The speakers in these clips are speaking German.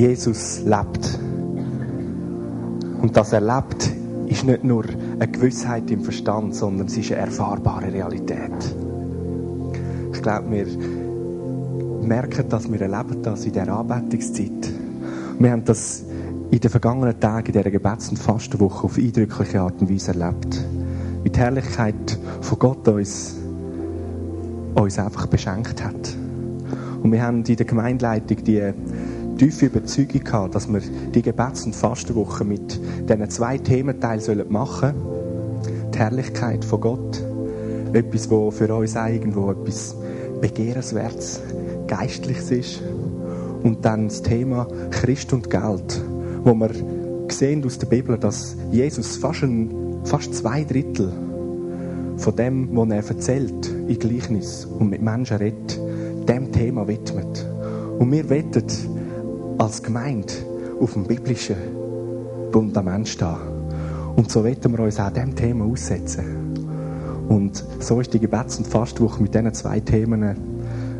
Jesus lebt. Und dass er lebt, ist nicht nur eine Gewissheit im Verstand, sondern es ist eine erfahrbare Realität. Ich glaube, wir merken, dass wir erleben das in dieser Anbetungszeit. Wir haben das in den vergangenen Tagen, in dieser Gebets- und Fastenwoche auf eindrückliche Art und Weise erlebt. Wie die Herrlichkeit von Gott uns, uns einfach beschenkt hat. Und wir haben in der Gemeindeleitung die tiefe Überzeugung gehabt, dass wir die Gebets- und Fastenwoche mit diesen zwei Thementeilen machen sollen. Die Herrlichkeit von Gott. Etwas, wo für uns auch irgendwo etwas Begehrenswertes, Geistliches ist. Und dann das Thema Christ und Geld, wo wir sehen aus der Bibel, dass Jesus fast, ein, fast zwei Drittel von dem, was er erzählt, in Gleichnis und mit Menschen redet, dem Thema widmet. Und wir wettet als Gemeinde auf dem biblischen Fundament stehen. Und so wetten wir uns auch diesem Thema aussetzen. Und so ist die Gebets- und Fastwoche mit diesen zwei Themen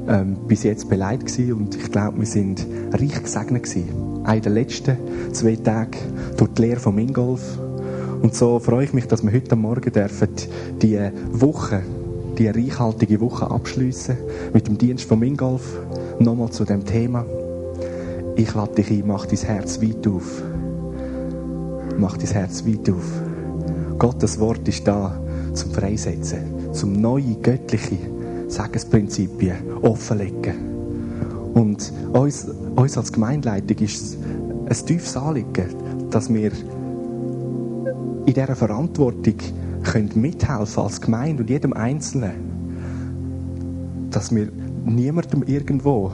ähm, bis jetzt beleidigt gewesen. Und ich glaube, wir sind reich gesegnet gewesen. Einer der letzten zwei Tage durch die Lehre von Ingolf. Und so freue ich mich, dass wir heute Morgen dürfen die Woche, die reichhaltige Woche abschließen mit dem Dienst von Ingolf. Nochmal zu dem Thema. Ich lade dich ein, mach dein Herz weit auf. Mach dein Herz weit auf. Gottes Wort ist da zum Freisetzen, zum neue göttliche Segensprinzipien offenlegen. Und uns, uns als Gemeindeleitung ist es ein tiefes Anliegen, dass wir in dieser Verantwortung können mithelfen als Gemeinde und jedem Einzelnen, dass wir niemandem irgendwo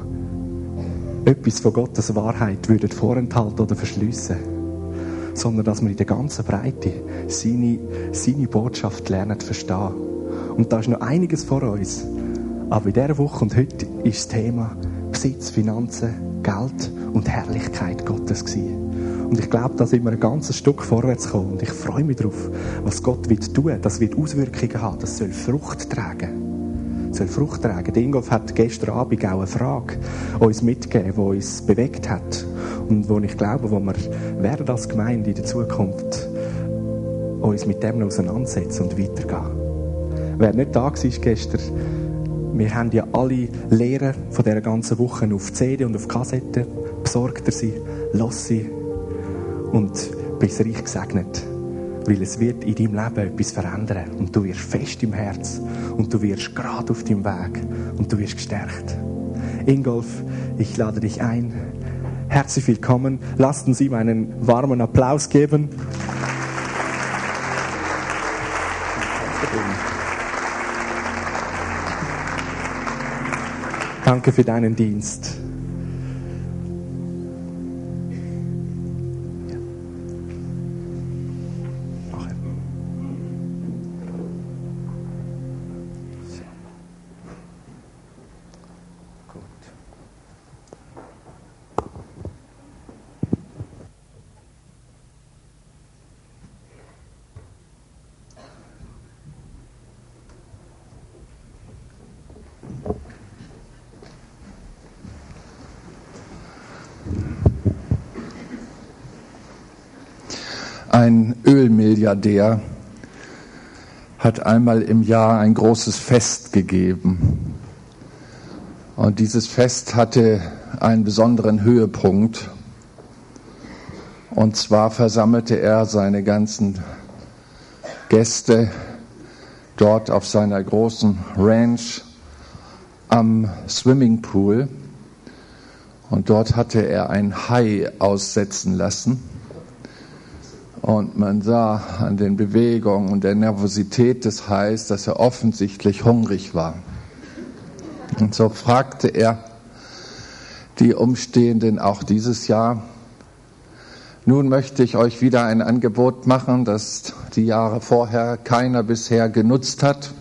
etwas von Gottes Wahrheit würden vorenthalten oder verschliessen, sondern dass wir in der ganzen Breite seine, seine Botschaft lernen zu verstehen. Und da ist noch einiges vor uns. Aber in dieser Woche und heute ist das Thema Besitz, Finanzen, Geld und Herrlichkeit Gottes gewesen. Und ich glaube, da sind wir ein ganzes Stück vorwärts gekommen. Und ich freue mich darauf, was Gott wird tun. Das wird Auswirkungen haben. Das soll Frucht tragen soll Frucht tragen. Der Ingolf hat gestern Abend auch eine Frage uns mitgegeben, die uns bewegt hat und wo ich glaube, wo wir werden als Gemeinde in der Zukunft uns mit dem auseinandersetzen und weitergehen. Wer nicht da war gestern, wir haben ja alle Lehren von dieser ganzen Woche auf CD und auf Kassette. Besorgt er sie, lass sie und bist reich gesegnet. Weil es wird in deinem Leben etwas verändern. Und du wirst fest im Herz. Und du wirst gerade auf deinem Weg. Und du wirst gestärkt. Ingolf, ich lade dich ein. Herzlich willkommen. Lasst uns ihm einen warmen Applaus geben. Danke für deinen Dienst. Ölmilliardär hat einmal im Jahr ein großes Fest gegeben. Und dieses Fest hatte einen besonderen Höhepunkt. Und zwar versammelte er seine ganzen Gäste dort auf seiner großen Ranch am Swimmingpool. Und dort hatte er ein Hai aussetzen lassen. Und man sah an den Bewegungen und der Nervosität des Hais, dass er offensichtlich hungrig war. Und so fragte er die Umstehenden auch dieses Jahr, nun möchte ich euch wieder ein Angebot machen, das die Jahre vorher keiner bisher genutzt hat.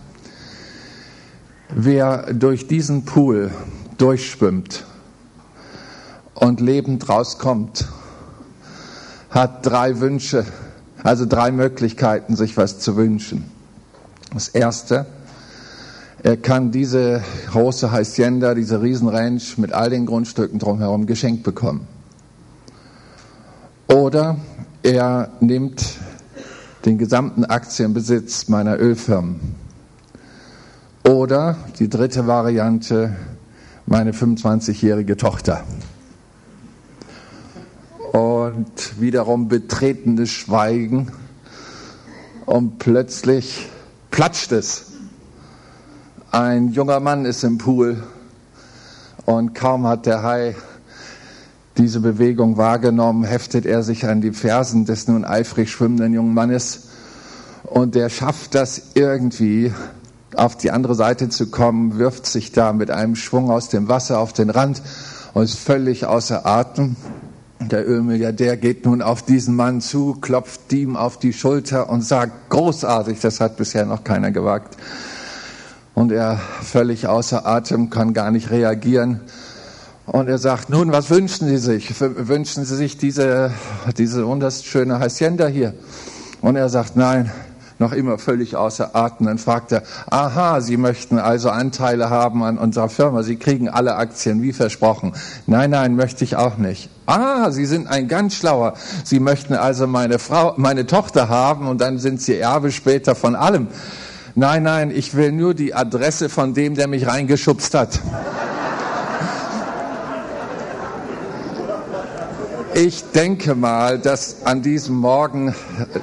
Wer durch diesen Pool durchschwimmt und lebend rauskommt, hat drei Wünsche, also drei Möglichkeiten, sich was zu wünschen. Das erste, er kann diese große Hacienda, diese Riesenranch mit all den Grundstücken drumherum geschenkt bekommen. Oder er nimmt den gesamten Aktienbesitz meiner Ölfirmen. Oder die dritte Variante, meine 25-jährige Tochter. Und wiederum betretenes Schweigen. Und plötzlich platscht es. Ein junger Mann ist im Pool und kaum hat der Hai diese Bewegung wahrgenommen, heftet er sich an die Fersen des nun eifrig schwimmenden jungen Mannes und der schafft das irgendwie auf die andere Seite zu kommen, wirft sich da mit einem Schwung aus dem Wasser auf den Rand und ist völlig außer Atem. Der Ölmilliardär geht nun auf diesen Mann zu, klopft ihm auf die Schulter und sagt, großartig, das hat bisher noch keiner gewagt. Und er völlig außer Atem kann gar nicht reagieren. Und er sagt, nun, was wünschen Sie sich? Wünschen Sie sich diese, diese wunderschöne Hacienda hier? Und er sagt, nein, noch immer völlig außer Atem. Dann fragt er, aha, Sie möchten also Anteile haben an unserer Firma. Sie kriegen alle Aktien, wie versprochen. Nein, nein, möchte ich auch nicht. Ah, Sie sind ein ganz schlauer. Sie möchten also meine Frau, meine Tochter haben und dann sind Sie Erbe später von allem. Nein, nein, ich will nur die Adresse von dem, der mich reingeschubst hat. Ich denke mal, dass an diesem Morgen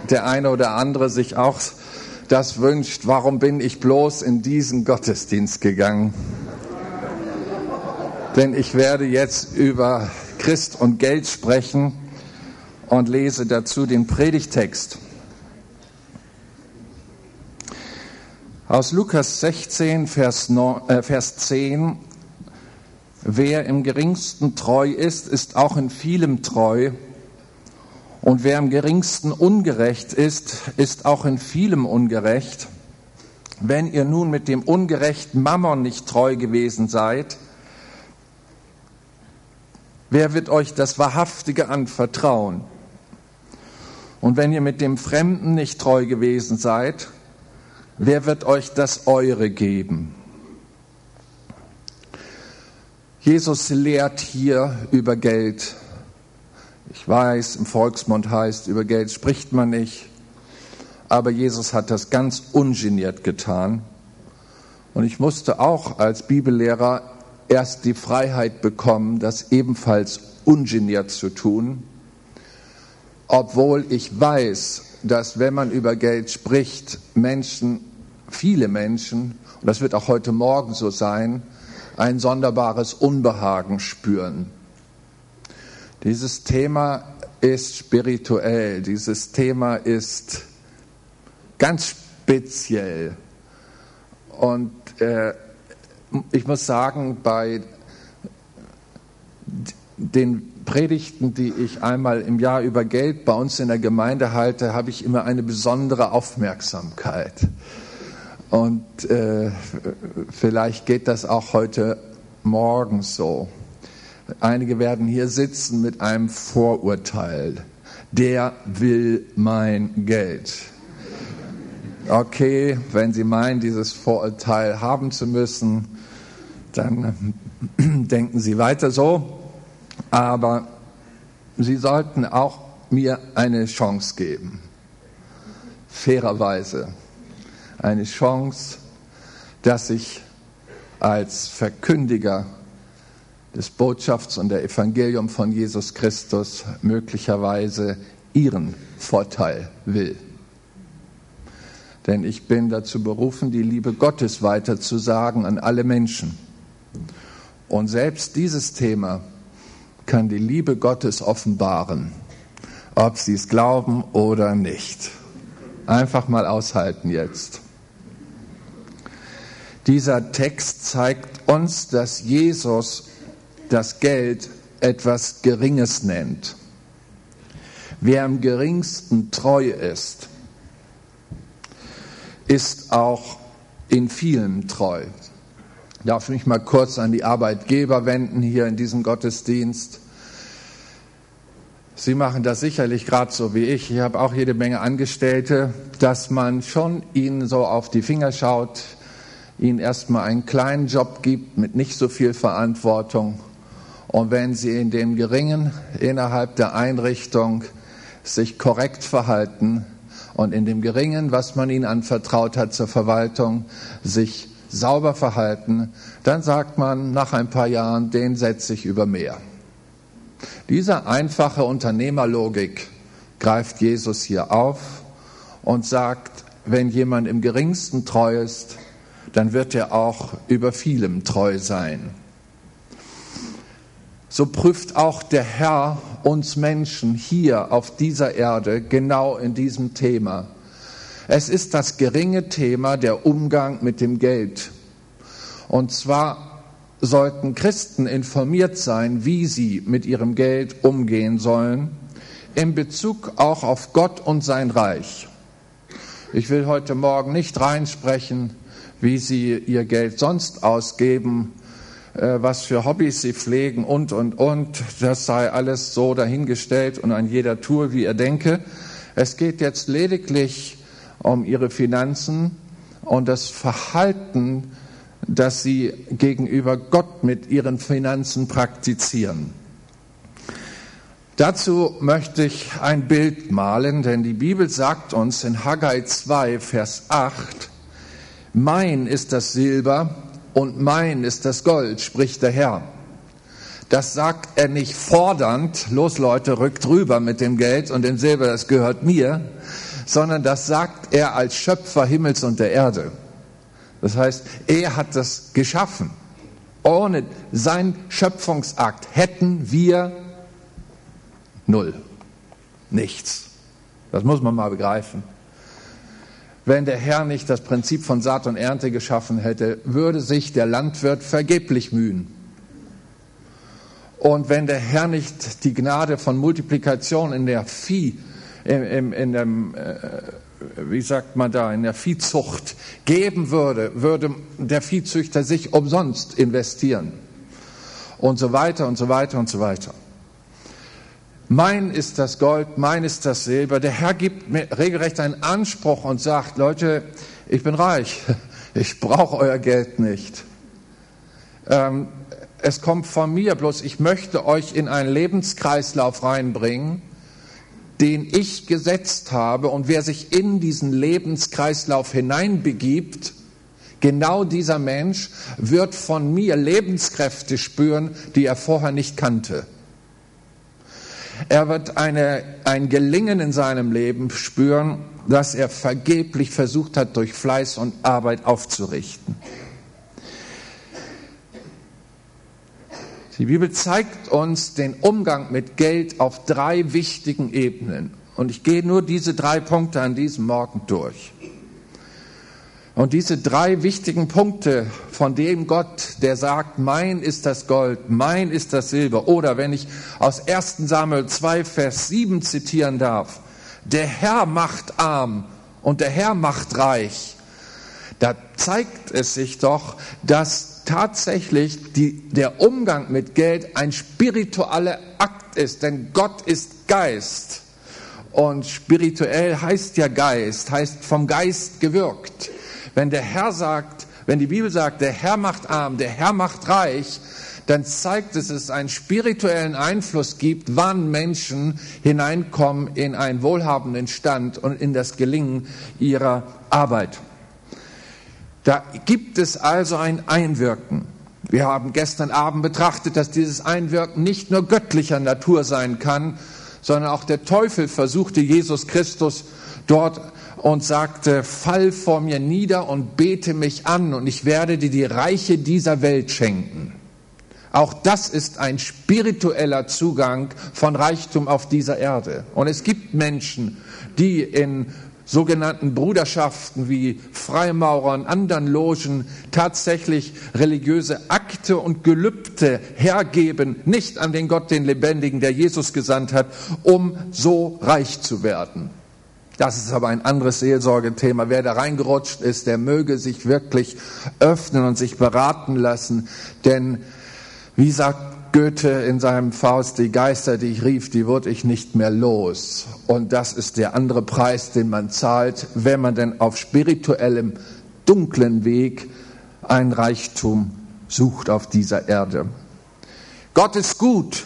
der eine oder andere sich auch das wünscht, warum bin ich bloß in diesen Gottesdienst gegangen? Denn ich werde jetzt über Christ und Geld sprechen und lese dazu den Predigtext. Aus Lukas 16, Vers, 9, äh, Vers 10 Wer im geringsten treu ist, ist auch in vielem treu. Und wer im geringsten ungerecht ist, ist auch in vielem ungerecht. Wenn ihr nun mit dem ungerechten Mammon nicht treu gewesen seid, wer wird euch das Wahrhaftige anvertrauen? Und wenn ihr mit dem Fremden nicht treu gewesen seid, wer wird euch das Eure geben? Jesus lehrt hier über Geld. Ich weiß, im Volksmund heißt, über Geld spricht man nicht. Aber Jesus hat das ganz ungeniert getan. Und ich musste auch als Bibellehrer erst die Freiheit bekommen, das ebenfalls ungeniert zu tun. Obwohl ich weiß, dass wenn man über Geld spricht, Menschen, viele Menschen, und das wird auch heute Morgen so sein, ein sonderbares Unbehagen spüren. Dieses Thema ist spirituell, dieses Thema ist ganz speziell. Und äh, ich muss sagen, bei den Predigten, die ich einmal im Jahr über Geld bei uns in der Gemeinde halte, habe ich immer eine besondere Aufmerksamkeit. Und äh, vielleicht geht das auch heute Morgen so. Einige werden hier sitzen mit einem Vorurteil. Der will mein Geld. Okay, wenn Sie meinen, dieses Vorurteil haben zu müssen, dann denken Sie weiter so. Aber Sie sollten auch mir eine Chance geben. Fairerweise eine Chance, dass ich als Verkündiger des Botschafts und der Evangelium von Jesus Christus möglicherweise ihren Vorteil will. Denn ich bin dazu berufen, die Liebe Gottes weiterzusagen an alle Menschen. Und selbst dieses Thema kann die Liebe Gottes offenbaren, ob sie es glauben oder nicht. Einfach mal aushalten jetzt. Dieser Text zeigt uns, dass Jesus das Geld etwas Geringes nennt. Wer am geringsten treu ist, ist auch in vielen treu. Ich darf mich mal kurz an die Arbeitgeber wenden hier in diesem Gottesdienst. Sie machen das sicherlich gerade so wie ich. Ich habe auch jede Menge Angestellte, dass man schon ihnen so auf die Finger schaut, ihnen erstmal einen kleinen Job gibt mit nicht so viel Verantwortung Und wenn sie in dem Geringen innerhalb der Einrichtung sich korrekt verhalten und in dem Geringen, was man ihnen anvertraut hat zur Verwaltung, sich sauber verhalten, dann sagt man nach ein paar Jahren, den setze ich über mehr. Diese einfache Unternehmerlogik greift Jesus hier auf und sagt, wenn jemand im geringsten treu ist, dann wird er auch über vielem treu sein. So prüft auch der Herr uns Menschen hier auf dieser Erde genau in diesem Thema. Es ist das geringe Thema der Umgang mit dem Geld. Und zwar sollten Christen informiert sein, wie sie mit ihrem Geld umgehen sollen, in Bezug auch auf Gott und sein Reich. Ich will heute Morgen nicht reinsprechen, wie Sie Ihr Geld sonst ausgeben, äh, was für Hobbys Sie pflegen und, und, und. Das sei alles so dahingestellt und an jeder Tour, wie er denke. Es geht jetzt lediglich um Ihre Finanzen und das Verhalten, das Sie gegenüber Gott mit Ihren Finanzen praktizieren. Dazu möchte ich ein Bild malen, denn die Bibel sagt uns in Haggai 2, Vers 8, mein ist das Silber und mein ist das Gold, spricht der Herr. Das sagt er nicht fordernd, los Leute, rückt rüber mit dem Geld und dem Silber, das gehört mir, sondern das sagt er als Schöpfer Himmels und der Erde. Das heißt, er hat das geschaffen. Ohne sein Schöpfungsakt hätten wir Null. Nichts. Das muss man mal begreifen. Wenn der Herr nicht das Prinzip von Saat und Ernte geschaffen hätte, würde sich der Landwirt vergeblich mühen. Und wenn der Herr nicht die Gnade von Multiplikation in der Vieh, in, in, in dem, äh, wie sagt man da, in der Viehzucht geben würde, würde der Viehzüchter sich umsonst investieren. Und so weiter und so weiter und so weiter. Mein ist das Gold, mein ist das Silber. Der Herr gibt mir regelrecht einen Anspruch und sagt, Leute, ich bin reich, ich brauche euer Geld nicht. Ähm, es kommt von mir, bloß ich möchte euch in einen Lebenskreislauf reinbringen, den ich gesetzt habe. Und wer sich in diesen Lebenskreislauf hineinbegibt, genau dieser Mensch wird von mir Lebenskräfte spüren, die er vorher nicht kannte. Er wird eine, ein Gelingen in seinem Leben spüren, das er vergeblich versucht hat, durch Fleiß und Arbeit aufzurichten. Die Bibel zeigt uns den Umgang mit Geld auf drei wichtigen Ebenen. Und ich gehe nur diese drei Punkte an diesem Morgen durch. Und diese drei wichtigen Punkte, von dem Gott, der sagt, mein ist das Gold, mein ist das Silber, oder wenn ich aus 1 Samuel 2, Vers 7 zitieren darf, der Herr macht arm und der Herr macht reich, da zeigt es sich doch, dass tatsächlich die, der Umgang mit Geld ein spiritueller Akt ist, denn Gott ist Geist. Und spirituell heißt ja Geist, heißt vom Geist gewirkt. Wenn der Herr sagt, wenn die Bibel sagt, der Herr macht arm, der Herr macht reich, dann zeigt es, dass es einen spirituellen Einfluss gibt, wann Menschen hineinkommen in einen wohlhabenden Stand und in das Gelingen ihrer Arbeit. Da gibt es also ein Einwirken. Wir haben gestern Abend betrachtet, dass dieses Einwirken nicht nur göttlicher Natur sein kann, sondern auch der Teufel versuchte Jesus Christus dort und sagte, fall vor mir nieder und bete mich an und ich werde dir die Reiche dieser Welt schenken. Auch das ist ein spiritueller Zugang von Reichtum auf dieser Erde. Und es gibt Menschen, die in sogenannten Bruderschaften wie Freimaurern, anderen Logen tatsächlich religiöse Akte und Gelübde hergeben, nicht an den Gott, den Lebendigen, der Jesus gesandt hat, um so reich zu werden. Das ist aber ein anderes Seelsorgethema. Wer da reingerutscht ist, der möge sich wirklich öffnen und sich beraten lassen. Denn, wie sagt Goethe in seinem Faust, die Geister, die ich rief, die wurde ich nicht mehr los. Und das ist der andere Preis, den man zahlt, wenn man denn auf spirituellem, dunklen Weg ein Reichtum sucht auf dieser Erde. Gott ist gut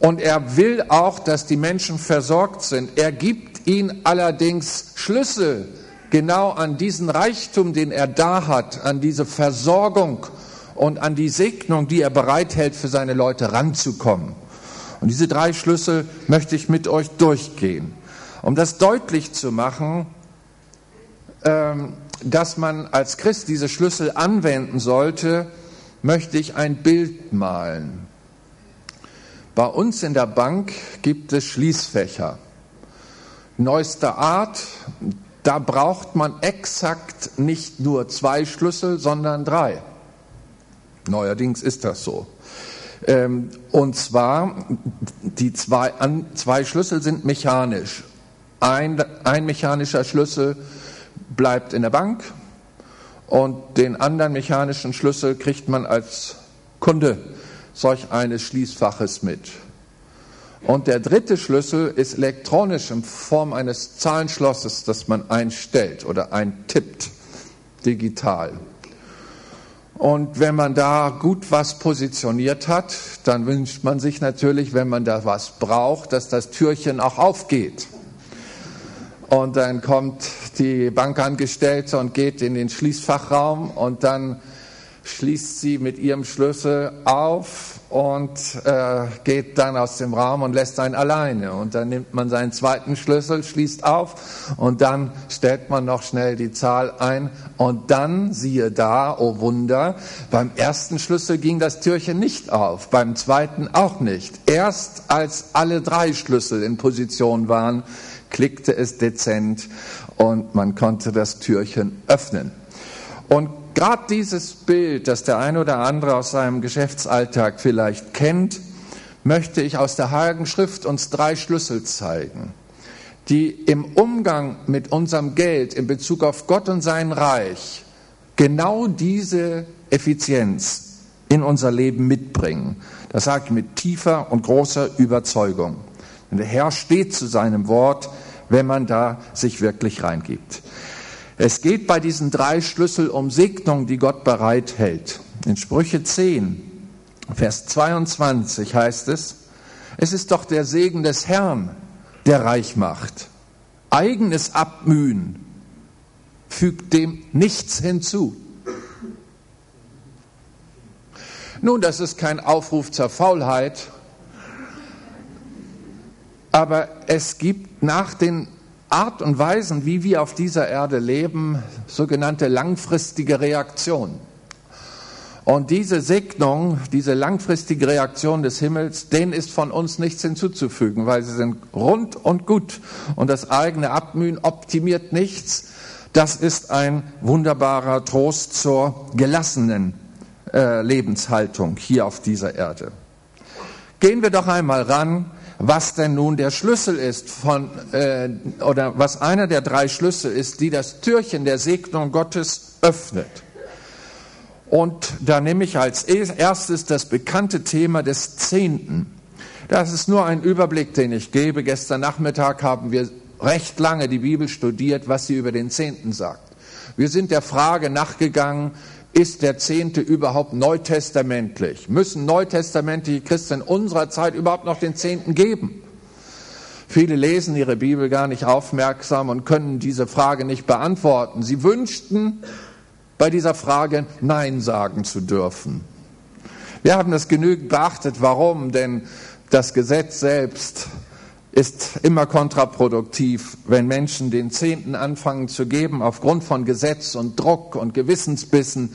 und er will auch, dass die Menschen versorgt sind. Er gibt ihnen allerdings Schlüssel genau an diesen Reichtum, den er da hat, an diese Versorgung und an die Segnung, die er bereithält, für seine Leute ranzukommen. Und diese drei Schlüssel möchte ich mit euch durchgehen. Um das deutlich zu machen, ähm, dass man als Christ diese Schlüssel anwenden sollte, möchte ich ein Bild malen. Bei uns in der Bank gibt es Schließfächer. Neuester Art, da braucht man exakt nicht nur zwei Schlüssel, sondern drei. Neuerdings ist das so. Ähm, und zwar, die zwei, zwei Schlüssel sind mechanisch. Ein, ein mechanischer Schlüssel bleibt in der Bank und den anderen mechanischen Schlüssel kriegt man als Kunde solch eines Schließfaches mit. Und der dritte Schlüssel ist elektronisch in Form eines Zahlenschlosses, das man einstellt oder eintippt, digital. Und wenn man da gut was positioniert hat, dann wünscht man sich natürlich, wenn man da was braucht, dass das Türchen auch aufgeht. Und dann kommt die Bankangestellte und geht in den Schließfachraum und dann schließt sie mit ihrem Schlüssel auf und äh, geht dann aus dem Raum und lässt einen alleine. Und dann nimmt man seinen zweiten Schlüssel, schließt auf und dann stellt man noch schnell die Zahl ein. Und dann, siehe da, oh Wunder, beim ersten Schlüssel ging das Türchen nicht auf, beim zweiten auch nicht. Erst als alle drei Schlüssel in Position waren, klickte es dezent und man konnte das Türchen öffnen. Und Gerade dieses Bild, das der eine oder andere aus seinem Geschäftsalltag vielleicht kennt, möchte ich aus der Heiligen Schrift uns drei Schlüssel zeigen, die im Umgang mit unserem Geld in Bezug auf Gott und sein Reich genau diese Effizienz in unser Leben mitbringen. Das sage ich mit tiefer und großer Überzeugung. Denn der Herr steht zu seinem Wort, wenn man da sich wirklich reingibt. Es geht bei diesen drei Schlüssel um Segnung, die Gott bereithält. In Sprüche 10, Vers 22 heißt es, es ist doch der Segen des Herrn, der reich macht. Eigenes Abmühen fügt dem nichts hinzu. Nun, das ist kein Aufruf zur Faulheit, aber es gibt nach den Art und Weisen, wie wir auf dieser Erde leben, sogenannte langfristige Reaktion. Und diese Segnung, diese langfristige Reaktion des Himmels, denen ist von uns nichts hinzuzufügen, weil sie sind rund und gut. Und das eigene Abmühen optimiert nichts. Das ist ein wunderbarer Trost zur gelassenen äh, Lebenshaltung hier auf dieser Erde. Gehen wir doch einmal ran was denn nun der Schlüssel ist von, äh, oder was einer der drei Schlüssel ist, die das Türchen der Segnung Gottes öffnet. Und da nehme ich als erstes das bekannte Thema des Zehnten. Das ist nur ein Überblick, den ich gebe. Gestern Nachmittag haben wir recht lange die Bibel studiert, was sie über den Zehnten sagt. Wir sind der Frage nachgegangen, ist der Zehnte überhaupt neutestamentlich? Müssen neutestamentliche Christen in unserer Zeit überhaupt noch den Zehnten geben? Viele lesen ihre Bibel gar nicht aufmerksam und können diese Frage nicht beantworten. Sie wünschten bei dieser Frage Nein sagen zu dürfen. Wir haben das genügend beachtet. Warum? Denn das Gesetz selbst ist immer kontraproduktiv, wenn Menschen den Zehnten anfangen zu geben aufgrund von Gesetz und Druck und Gewissensbissen,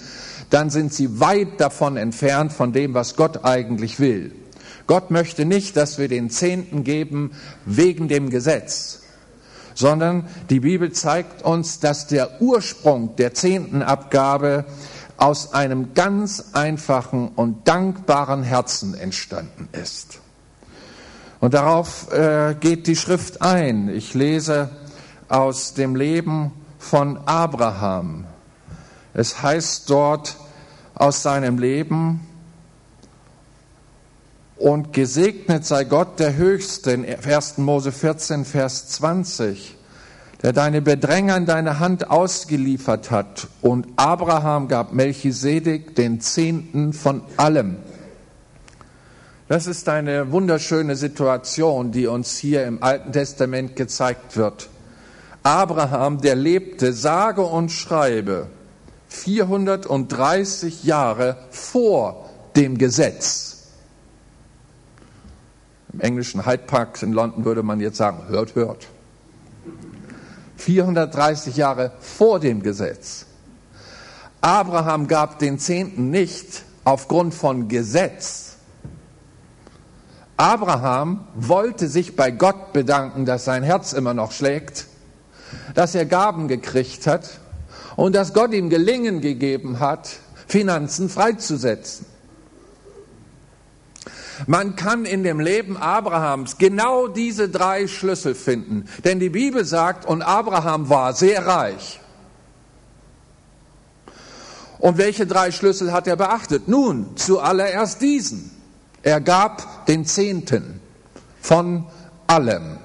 dann sind sie weit davon entfernt von dem, was Gott eigentlich will. Gott möchte nicht, dass wir den Zehnten geben wegen dem Gesetz, sondern die Bibel zeigt uns, dass der Ursprung der Zehntenabgabe aus einem ganz einfachen und dankbaren Herzen entstanden ist. Und darauf äh, geht die Schrift ein. Ich lese aus dem Leben von Abraham. Es heißt dort aus seinem Leben, und gesegnet sei Gott der Höchste in 1. Mose 14, Vers 20, der deine Bedränger in deine Hand ausgeliefert hat. Und Abraham gab Melchisedek den Zehnten von allem. Das ist eine wunderschöne Situation, die uns hier im Alten Testament gezeigt wird. Abraham, der lebte sage und schreibe 430 Jahre vor dem Gesetz. Im englischen Hyde Park in London würde man jetzt sagen, hört, hört. 430 Jahre vor dem Gesetz. Abraham gab den Zehnten nicht aufgrund von Gesetz. Abraham wollte sich bei Gott bedanken, dass sein Herz immer noch schlägt, dass er Gaben gekriegt hat und dass Gott ihm Gelingen gegeben hat, Finanzen freizusetzen. Man kann in dem Leben Abrahams genau diese drei Schlüssel finden. Denn die Bibel sagt, und Abraham war sehr reich. Und welche drei Schlüssel hat er beachtet? Nun, zuallererst diesen. Er gab den Zehnten von allem.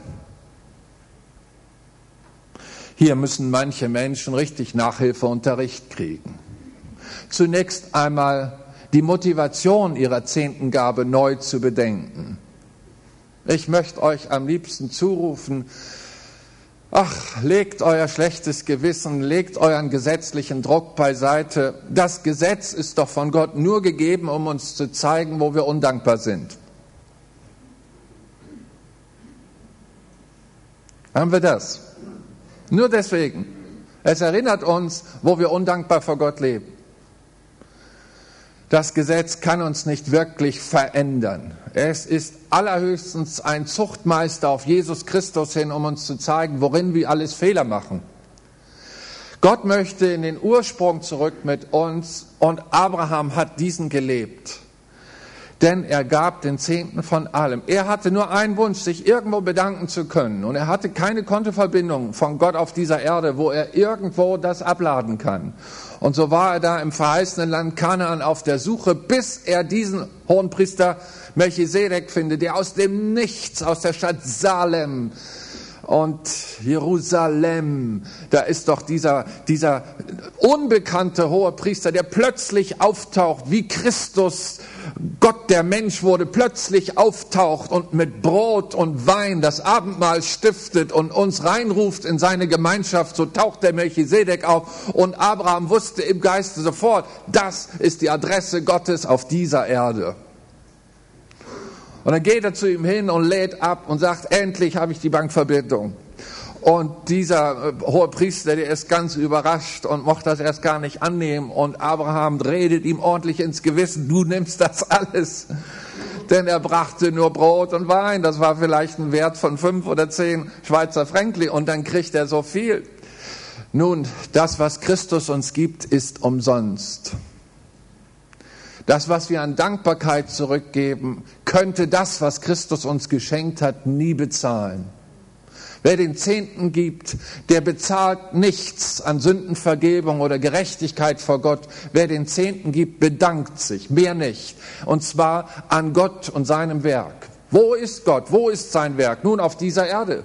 Hier müssen manche Menschen richtig Nachhilfeunterricht kriegen. Zunächst einmal die Motivation ihrer Zehntengabe neu zu bedenken. Ich möchte euch am liebsten zurufen, ach, legt euer schlechtes Gewissen, legt euren gesetzlichen Druck beiseite. Das Gesetz ist doch von Gott nur gegeben, um uns zu zeigen, wo wir undankbar sind. Haben wir das? Nur deswegen. Es erinnert uns, wo wir undankbar vor Gott leben. Das Gesetz kann uns nicht wirklich verändern. Es ist allerhöchstens ein Zuchtmeister auf Jesus Christus hin, um uns zu zeigen, worin wir alles Fehler machen. Gott möchte in den Ursprung zurück mit uns und Abraham hat diesen gelebt. Denn er gab den Zehnten von allem. Er hatte nur einen Wunsch, sich irgendwo bedanken zu können. Und er hatte keine Kontoverbindung von Gott auf dieser Erde, wo er irgendwo das abladen kann. Und so war er da im verheißenen Land Kanaan auf der Suche, bis er diesen Hohenpriester Melchisedek findet, der aus dem Nichts, aus der Stadt Salem, und Jerusalem, da ist doch dieser, dieser unbekannte hohe Priester, der plötzlich auftaucht, wie Christus, Gott der Mensch wurde, plötzlich auftaucht und mit Brot und Wein das Abendmahl stiftet und uns reinruft in seine Gemeinschaft, so taucht der Melchisedek auf. Und Abraham wusste im Geiste sofort, das ist die Adresse Gottes auf dieser Erde. Und dann geht er zu ihm hin und lädt ab und sagt, endlich habe ich die Bankverbindung. Und dieser äh, hohe Priester, der ist ganz überrascht und mochte das erst gar nicht annehmen. Und Abraham redet ihm ordentlich ins Gewissen, du nimmst das alles. Denn er brachte nur Brot und Wein. Das war vielleicht ein Wert von fünf oder zehn Schweizer Frankli. Und dann kriegt er so viel. Nun, das, was Christus uns gibt, ist umsonst. Das, was wir an Dankbarkeit zurückgeben, könnte das, was Christus uns geschenkt hat, nie bezahlen. Wer den Zehnten gibt, der bezahlt nichts an Sündenvergebung oder Gerechtigkeit vor Gott. Wer den Zehnten gibt, bedankt sich, mehr nicht. Und zwar an Gott und seinem Werk. Wo ist Gott? Wo ist sein Werk? Nun auf dieser Erde.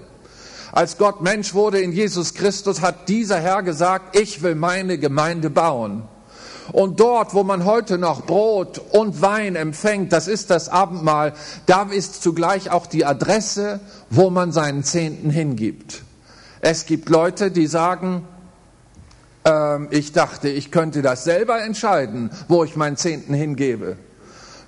Als Gott Mensch wurde in Jesus Christus, hat dieser Herr gesagt, ich will meine Gemeinde bauen. Und dort, wo man heute noch Brot und Wein empfängt, das ist das Abendmahl, da ist zugleich auch die Adresse, wo man seinen Zehnten hingibt. Es gibt Leute, die sagen, ähm, ich dachte, ich könnte das selber entscheiden, wo ich meinen Zehnten hingebe.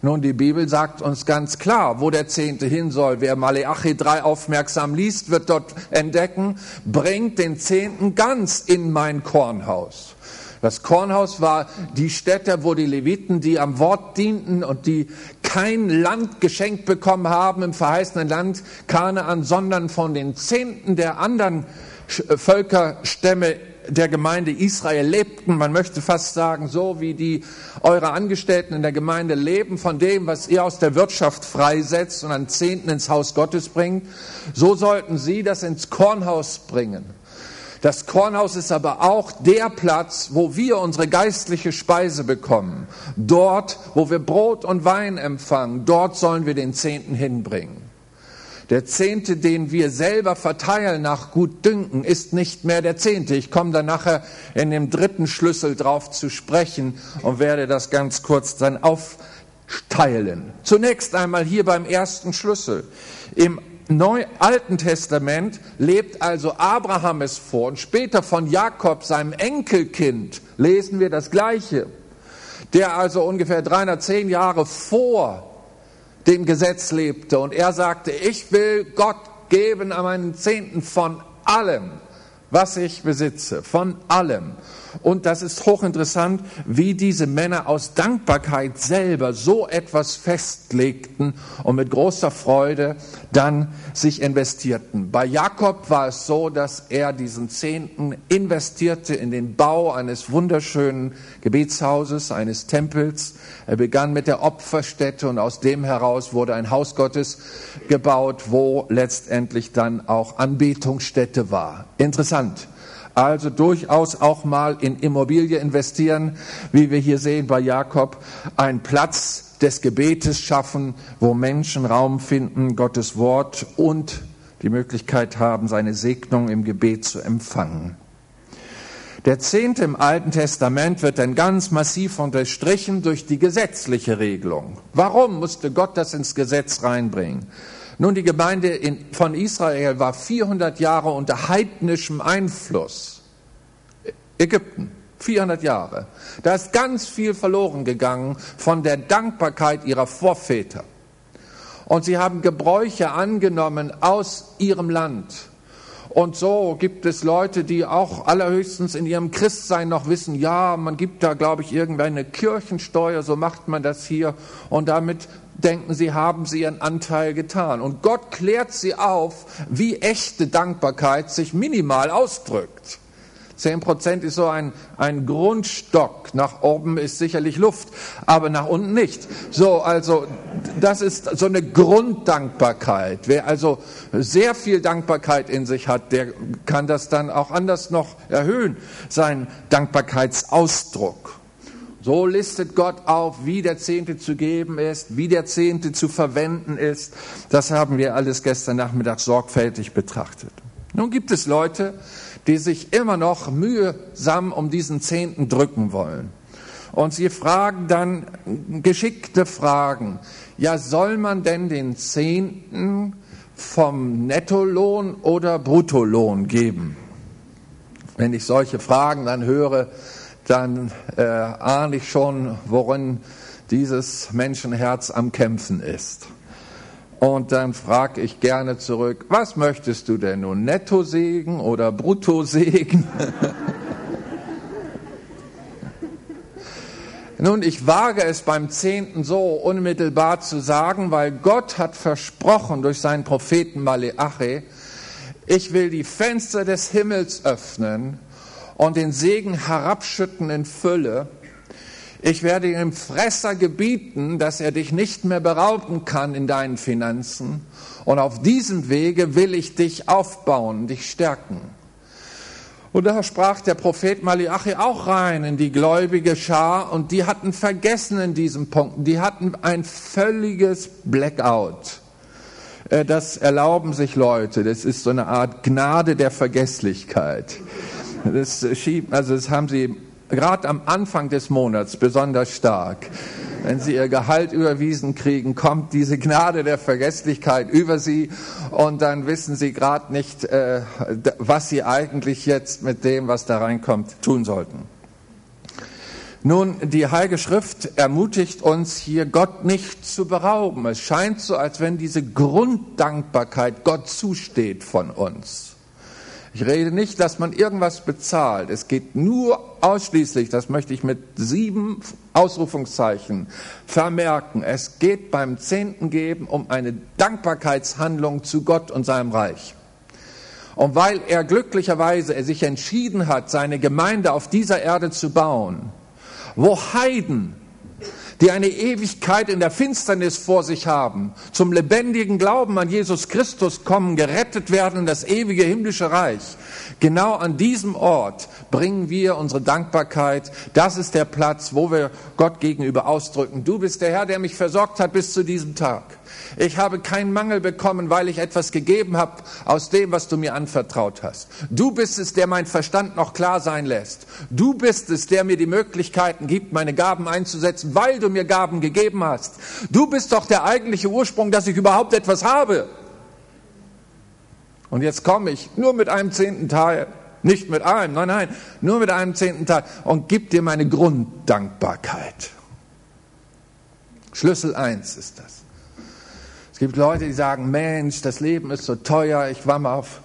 Nun, die Bibel sagt uns ganz klar, wo der Zehnte hin soll. Wer Maleachi 3 aufmerksam liest, wird dort entdecken, bringt den Zehnten ganz in mein Kornhaus. Das Kornhaus war die Stätte, wo die Leviten, die am Wort dienten und die kein Land geschenkt bekommen haben im verheißenen Land Kanaan, sondern von den Zehnten der anderen äh, Völkerstämme der Gemeinde Israel lebten. Man möchte fast sagen, so wie die eure Angestellten in der Gemeinde leben von dem, was ihr aus der Wirtschaft freisetzt und an Zehnten ins Haus Gottes bringt, so sollten sie das ins Kornhaus bringen. Das Kornhaus ist aber auch der Platz, wo wir unsere geistliche Speise bekommen. Dort, wo wir Brot und Wein empfangen, dort sollen wir den Zehnten hinbringen. Der Zehnte, den wir selber verteilen nach Gutdünken, ist nicht mehr der Zehnte. Ich komme da nachher in dem dritten Schlüssel drauf zu sprechen und werde das ganz kurz dann auf teilen. Zunächst einmal hier beim ersten Schlüssel. Im Neu Alten Testament lebt also Abraham es vor und später von Jakob, seinem Enkelkind, lesen wir das Gleiche, der also ungefähr 310 Jahre vor dem Gesetz lebte und er sagte, ich will Gott geben an meinen Zehnten von allem, was ich besitze, von allem. Und das ist hochinteressant, wie diese Männer aus Dankbarkeit selber so etwas festlegten und mit großer Freude dann sich investierten. Bei Jakob war es so, dass er diesen Zehnten investierte in den Bau eines wunderschönen Gebetshauses, eines Tempels. Er begann mit der Opferstätte und aus dem heraus wurde ein Haus Gottes gebaut, wo letztendlich dann auch Anbetungsstätte war. Interessant. Also durchaus auch mal in Immobilie investieren, wie wir hier sehen bei Jakob, einen Platz des Gebetes schaffen, wo Menschen Raum finden, Gottes Wort und die Möglichkeit haben, seine Segnung im Gebet zu empfangen. Der Zehnte im Alten Testament wird dann ganz massiv unterstrichen durch die gesetzliche Regelung. Warum musste Gott das ins Gesetz reinbringen? Nun, die Gemeinde in, von Israel war 400 Jahre unter heidnischem Einfluss. Ägypten, 400 Jahre. Da ist ganz viel verloren gegangen von der Dankbarkeit ihrer Vorväter. Und sie haben Gebräuche angenommen aus ihrem Land. Und so gibt es Leute, die auch allerhöchstens in ihrem Christsein noch wissen, ja, man gibt da, glaube ich, irgendeine Kirchensteuer, so macht man das hier. Und damit denken sie, haben sie ihren Anteil getan. Und Gott klärt sie auf, wie echte Dankbarkeit sich minimal ausdrückt. Zehn Prozent ist so ein, ein Grundstock. Nach oben ist sicherlich Luft, aber nach unten nicht. So, also, das ist so eine Grunddankbarkeit. Wer also sehr viel Dankbarkeit in sich hat, der kann das dann auch anders noch erhöhen, sein Dankbarkeitsausdruck. So listet Gott auf, wie der Zehnte zu geben ist, wie der Zehnte zu verwenden ist. Das haben wir alles gestern Nachmittag sorgfältig betrachtet. Nun gibt es Leute, die sich immer noch mühsam um diesen Zehnten drücken wollen. Und sie fragen dann geschickte Fragen. Ja, soll man denn den Zehnten vom Nettolohn oder Bruttolohn geben? Wenn ich solche Fragen dann höre, dann äh, ahne ich schon, worin dieses Menschenherz am Kämpfen ist. Und dann frage ich gerne zurück, was möchtest du denn nun, Nettosegen oder Bruttosegen? Nun, ich wage es beim Zehnten so unmittelbar zu sagen, weil Gott hat versprochen durch seinen Propheten Maleache, ich will die Fenster des Himmels öffnen und den Segen herabschütten in Fülle. Ich werde dem Fresser gebieten, dass er dich nicht mehr berauben kann in deinen Finanzen. Und auf diesem Wege will ich dich aufbauen, dich stärken. Und da sprach der Prophet Malachi auch rein in die gläubige Schar und die hatten vergessen in diesem Punkt. Die hatten ein völliges Blackout. Äh, das erlauben sich Leute. Das ist so eine Art Gnade der Vergesslichkeit. Das schiebt, also das haben sie gerade am Anfang des Monats besonders stark. Wenn sie ihr Gehalt überwiesen kriegen, kommt diese Gnade der Vergesslichkeit über sie und dann wissen sie gerade nicht, äh, was sie eigentlich jetzt mit dem, was da reinkommt, tun sollten. Nun, die Heilige Schrift ermutigt uns hier, Gott nicht zu berauben. Es scheint so, als wenn diese Grunddankbarkeit Gott zusteht von uns. Ich rede nicht, dass man irgendwas bezahlt. Es geht nur ausschließlich, das möchte ich mit sieben Ausrufungszeichen vermerken, es geht beim Zehnten geben um eine Dankbarkeitshandlung zu Gott und seinem Reich. Und weil er glücklicherweise er sich entschieden hat, seine Gemeinde auf dieser Erde zu bauen, wo Heiden die eine Ewigkeit in der Finsternis vor sich haben, zum lebendigen Glauben an Jesus Christus kommen, gerettet werden in das ewige himmlische Reich. Genau an diesem Ort bringen wir unsere Dankbarkeit. Das ist der Platz, wo wir Gott gegenüber ausdrücken. Du bist der Herr, der mich versorgt hat bis zu diesem Tag. Ich habe keinen Mangel bekommen, weil ich etwas gegeben habe aus dem, was du mir anvertraut hast. Du bist es, der mein Verstand noch klar sein lässt. Du bist es, der mir die Möglichkeiten gibt, meine Gaben einzusetzen, weil du mir Gaben gegeben hast. Du bist doch der eigentliche Ursprung, dass ich überhaupt etwas habe. Und jetzt komme ich nur mit einem zehnten Teil, nicht mit allem, nein, nein, nur mit einem zehnten Teil und gib dir meine Grunddankbarkeit. Schlüssel eins ist das. Es gibt Leute, die sagen, Mensch, das Leben ist so teuer. Ich war mal auf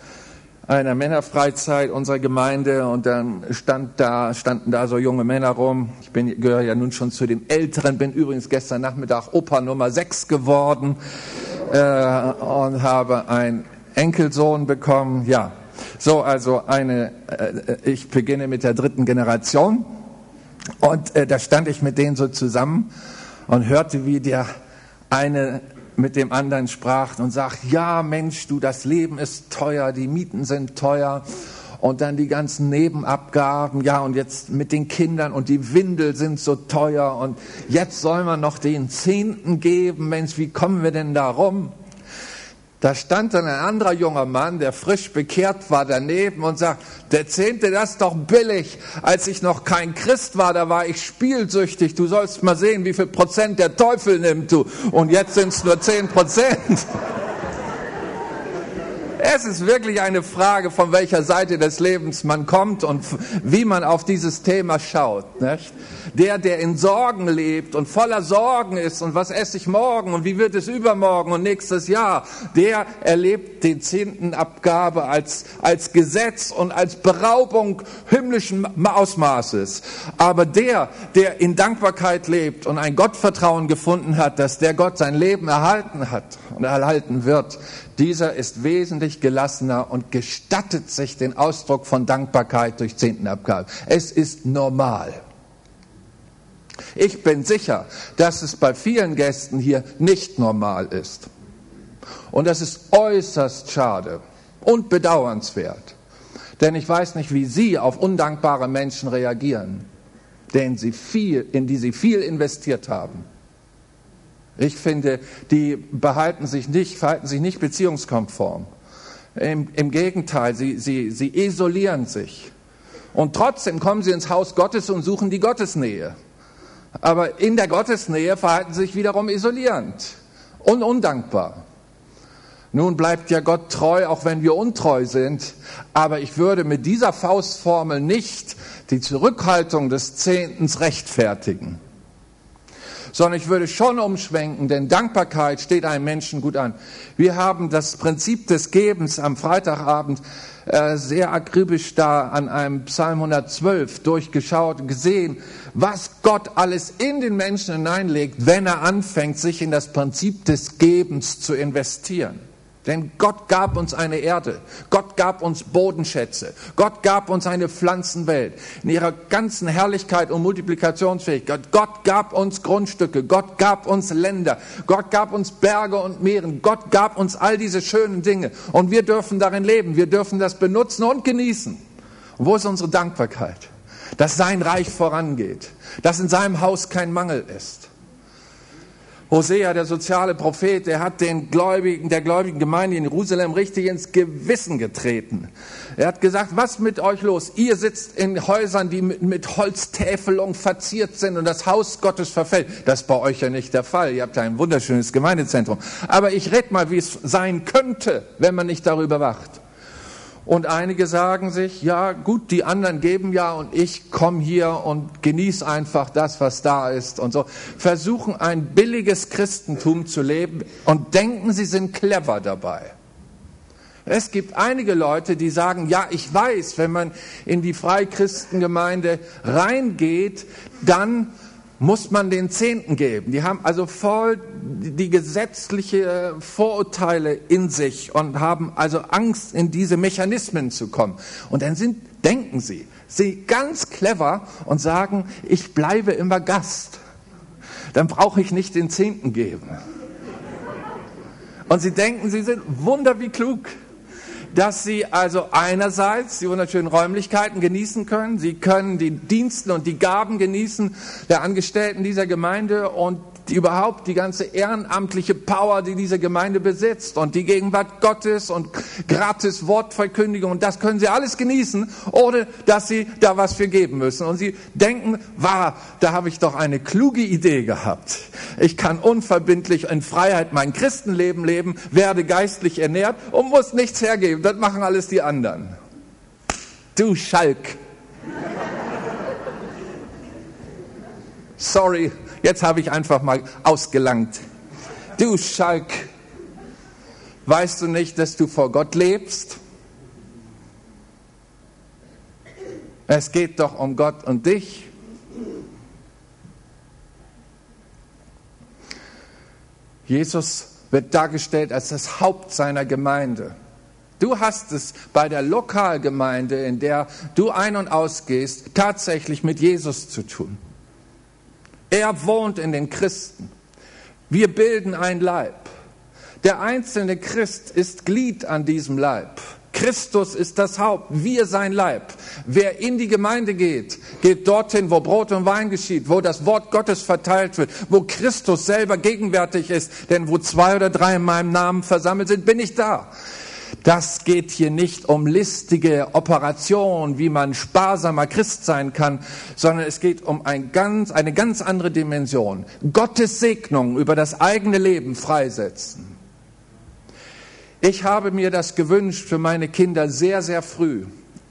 einer Männerfreizeit unserer Gemeinde und dann stand da, standen da so junge Männer rum. Ich bin, gehöre ja nun schon zu den Älteren, bin übrigens gestern Nachmittag Opa Nummer 6 geworden äh, und habe einen Enkelsohn bekommen. Ja, so also eine, äh, ich beginne mit der dritten Generation und äh, da stand ich mit denen so zusammen und hörte, wie der eine mit dem anderen sprach und sagt, ja Mensch, du, das Leben ist teuer, die Mieten sind teuer und dann die ganzen Nebenabgaben, ja und jetzt mit den Kindern und die Windel sind so teuer und jetzt soll man noch den Zehnten geben, Mensch, wie kommen wir denn da rum? Da stand dann ein anderer junger Mann, der frisch bekehrt war, daneben und sagt, der Zehnte, das ist doch billig. Als ich noch kein Christ war, da war ich spielsüchtig. Du sollst mal sehen, wie viel Prozent der Teufel nimmt du. Und jetzt sind es nur zehn Prozent. Es ist wirklich eine Frage, von welcher Seite des Lebens man kommt und wie man auf dieses Thema schaut. Nicht? Der, der in Sorgen lebt und voller Sorgen ist und was esse ich morgen und wie wird es übermorgen und nächstes Jahr, der erlebt den zehnten Abgabe als, als Gesetz und als Beraubung himmlischen Ausmaßes. Aber der, der in Dankbarkeit lebt und ein Gottvertrauen gefunden hat, dass der Gott sein Leben erhalten hat und erhalten wird, dieser ist wesentlich gelassener und gestattet sich den Ausdruck von Dankbarkeit durch Zehntenabgabe. Es ist normal. Ich bin sicher, dass es bei vielen Gästen hier nicht normal ist. Und das ist äußerst schade und bedauernswert. Denn ich weiß nicht, wie Sie auf undankbare Menschen reagieren, denen Sie viel, in die Sie viel investiert haben. Ich finde, die behalten sich nicht, verhalten sich nicht beziehungskonform. Im, im Gegenteil, sie, sie, sie isolieren sich. Und trotzdem kommen sie ins Haus Gottes und suchen die Gottesnähe. Aber in der Gottesnähe verhalten sie sich wiederum isolierend und undankbar. Nun bleibt ja Gott treu, auch wenn wir untreu sind. Aber ich würde mit dieser Faustformel nicht die Zurückhaltung des Zehntens rechtfertigen sondern ich würde schon umschwenken, denn Dankbarkeit steht einem Menschen gut an. Wir haben das Prinzip des Gebens am Freitagabend äh, sehr akribisch da an einem Psalm 112 durchgeschaut und gesehen, was Gott alles in den Menschen hineinlegt, wenn er anfängt, sich in das Prinzip des Gebens zu investieren. Denn Gott gab uns eine Erde, Gott gab uns Bodenschätze, Gott gab uns eine Pflanzenwelt. In ihrer ganzen Herrlichkeit und Multiplikationsfähigkeit. Gott gab uns Grundstücke, Gott gab uns Länder, Gott gab uns Berge und Meeren, Gott gab uns all diese schönen Dinge. Und wir dürfen darin leben, wir dürfen das benutzen und genießen. Und wo ist unsere Dankbarkeit? Dass sein Reich vorangeht, dass in seinem Haus kein Mangel ist. Hosea, der soziale Prophet, der hat den Gläubigen, der gläubigen Gemeinde in Jerusalem richtig ins Gewissen getreten. Er hat gesagt, was mit euch los? Ihr sitzt in Häusern, die mit, mit Holztäfelung verziert sind und das Haus Gottes verfällt. Das ist bei euch ja nicht der Fall. Ihr habt ja ein wunderschönes Gemeindezentrum. Aber ich red mal, wie es sein könnte, wenn man nicht darüber wacht. Und einige sagen sich, ja gut, die anderen geben ja und ich komme hier und genieße einfach das, was da ist und so. Versuchen ein billiges Christentum zu leben und denken, sie sind clever dabei. Es gibt einige Leute, die sagen, ja, ich weiß, wenn man in die Freikristengemeinde reingeht, dann muss man den Zehnten geben. Die haben also voll die gesetzliche Vorurteile in sich und haben also Angst, in diese Mechanismen zu kommen. Und dann sind, denken sie, sie ganz clever und sagen, ich bleibe immer Gast. Dann brauche ich nicht den Zehnten geben. Und sie denken, sie sind wunder wie klug dass sie also einerseits die wunderschönen Räumlichkeiten genießen können, sie können die Diensten und die Gaben genießen der Angestellten dieser Gemeinde und die überhaupt die ganze ehrenamtliche Power, die diese Gemeinde besitzt und die Gegenwart Gottes und gratis Wortverkündigung und das können sie alles genießen, ohne dass sie da was für geben müssen. Und sie denken, wahr, da habe ich doch eine kluge Idee gehabt. Ich kann unverbindlich in Freiheit mein Christenleben leben, werde geistlich ernährt und muss nichts hergeben. Das machen alles die anderen. Du Schalk. Sorry, jetzt habe ich einfach mal ausgelangt. Du Schalk, weißt du nicht, dass du vor Gott lebst? Es geht doch um Gott und dich. Jesus wird dargestellt als das Haupt seiner Gemeinde. Du hast es bei der Lokalgemeinde, in der du ein- und ausgehst, tatsächlich mit Jesus zu tun. Er wohnt in den Christen. Wir bilden ein Leib. Der einzelne Christ ist Glied an diesem Leib. Christus ist das Haupt, wir sein Leib. Wer in die Gemeinde geht, geht dorthin, wo Brot und Wein geschieht, wo das Wort Gottes verteilt wird, wo Christus selber gegenwärtig ist. Denn wo zwei oder drei in meinem Namen versammelt sind, bin ich da. Das geht hier nicht um listige Operationen, wie man sparsamer Christ sein kann, sondern es geht um ein ganz, eine ganz andere Dimension. Gottes Segnung über das eigene Leben freisetzen. Ich habe mir das gewünscht für meine Kinder sehr, sehr früh.